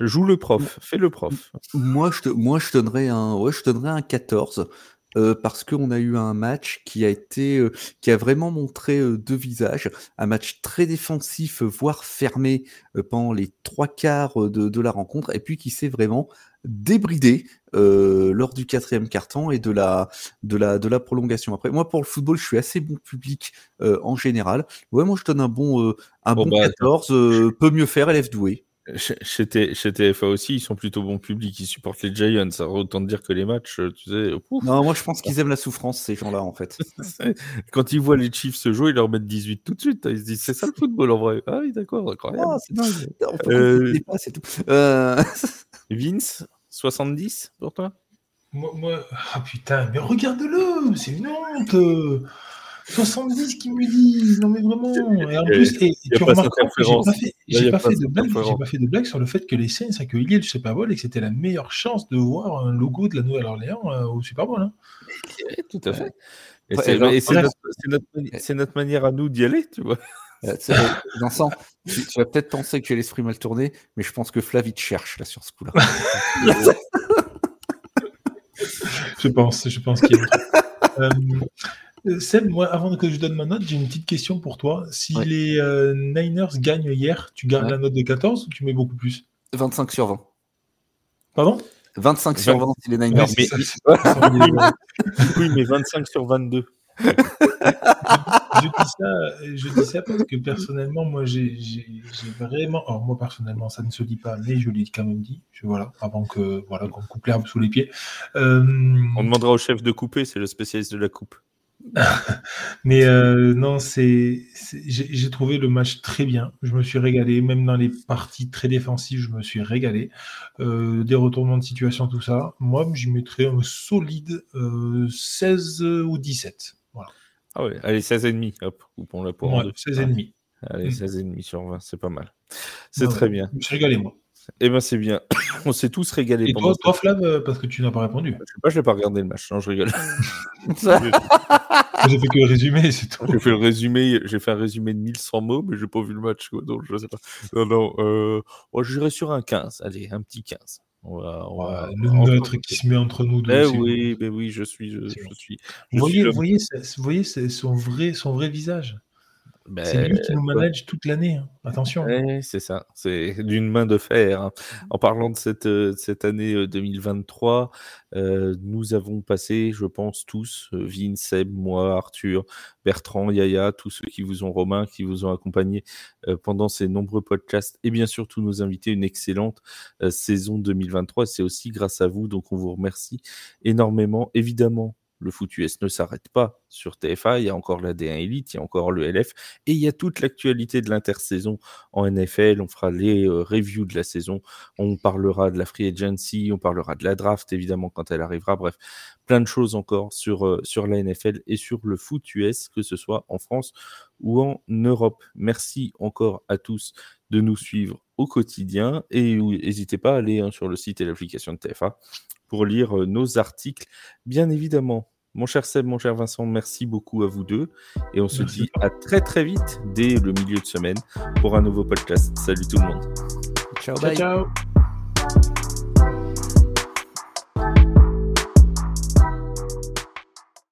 Joue le prof, fais le prof. Moi, je, te, moi, je donnerais un, ouais, je donnerais un 14 euh, parce qu'on a eu un match qui a été, euh, qui a vraiment montré euh, deux visages, un match très défensif, voire fermé pendant les trois quarts de, de, la rencontre, et puis qui s'est vraiment débridé lors du quatrième carton et de la, de la, de la prolongation. Après, moi pour le football, je suis assez bon public en général. Ouais, moi je donne un bon, un bon, 14, bah, peut mieux faire, élève doué. Chez, TFA aussi, ils sont plutôt bons publics, ils supportent les Giants. Ça autant dire que les matchs, euh, tu sais. Non, moi je pense qu'ils aiment la souffrance, ces gens-là, en fait. Quand ils voient les Chiefs se jouer, ils leur mettent 18 tout de suite. Ils se disent, c'est ça le football en vrai. Ah oui, d'accord, incroyable. Ah, c'est euh... c'est tout. Euh... Vince, 70 pour toi? Moi, moi, ah putain, mais regarde-le, c'est une honte. 70 qui me dit non mais vraiment. Et en plus et, tu remarques que j'ai pas fait, j'ai pas, fait de blague j'ai pas fait de blague sur le fait que les Saints accueillaient le Super Bowl et que c'était la meilleure chance de voir un logo de la Nouvelle-Orléans euh, au Super Bowl hein. tout à fait. Et c'est notre, notre, notre, manière à nous d'y aller tu vois. Euh, Vincent, tu, tu vas peut-être penser que j'ai l'esprit mal tourné, mais je pense que Flavie te cherche là sur ce coup-là. je pense, je pense qu'il y a. Euh, euh, Seb, moi, avant que je donne ma note, j'ai une petite question pour toi. Si les euh, Niners gagnent hier, tu gardes la note de 14 ou tu mets beaucoup plus 25 sur 20. Pardon 25 sur 20 si les Niners. Mais... oui, mais 25 sur 22. je, dis ça, je dis ça parce que personnellement, moi, j'ai vraiment. Alors, moi, personnellement, ça ne se dit pas, mais je l'ai quand même dit. Je, voilà, avant que voilà, qu'on coupe l'herbe sous les pieds. Euh... On demandera au chef de couper, c'est le spécialiste de la coupe. Mais euh, non, c'est, j'ai trouvé le match très bien. Je me suis régalé, même dans les parties très défensives, je me suis régalé. Euh, des retournements de situation, tout ça. Moi, j'y mettrais un solide 16 euh, ou 17. Voilà. Ah ouais, allez, 16,5. Hop, coupons la pour ouais, 16,5. Allez, 16,5 sur 20, c'est pas mal. C'est très bien. Je me suis régalé, moi. Eh ben c'est bien. On s'est tous régalés. Et toi, toi Flav, euh, parce que tu n'as pas répondu. Je sais pas, je n'ai pas regardé le match. Non, je rigole. j'ai fait que le résumé, c'est tout. J'ai fait le résumé. J'ai fait un résumé de 1100 mots, mais j'ai pas vu le match. Quoi, donc je sais pas. Non, non. Euh... Moi, j'irai sur un 15. Allez, un petit 15. On va, on va, le neutre qui se met entre nous deux. Eh oui, mais oui, je suis. Je, je suis vous voyez, vous voyez, vous voyez son vrai, son vrai visage c'est lui qui nous manage toute l'année. Hein. Attention. c'est ça. C'est d'une main de fer. Hein. En parlant de cette, euh, cette année 2023, euh, euh, nous avons passé, je pense, tous, Vin, Seb, moi, Arthur, Bertrand, Yaya, tous ceux qui vous ont, Romain, qui vous ont accompagné pendant ces nombreux podcasts et bien sûr tous nos invités, une excellente saison 2023. C'est aussi grâce à vous, donc on vous remercie énormément. Évidemment, le foot US ne s'arrête pas sur TFA. Il y a encore la D1 Elite, il y a encore le LF et il y a toute l'actualité de l'intersaison en NFL. On fera les euh, reviews de la saison. On parlera de la free agency, on parlera de la draft évidemment quand elle arrivera. Bref, plein de choses encore sur, euh, la NFL et sur le foot US, que ce soit en France ou en Europe. Merci encore à tous de nous suivre au quotidien et n'hésitez pas à aller hein, sur le site et l'application de TFA pour lire euh, nos articles, bien évidemment. Mon cher Seb, mon cher Vincent, merci beaucoup à vous deux. Et on se dit à très très vite dès le milieu de semaine pour un nouveau podcast. Salut tout le monde. ciao. ciao.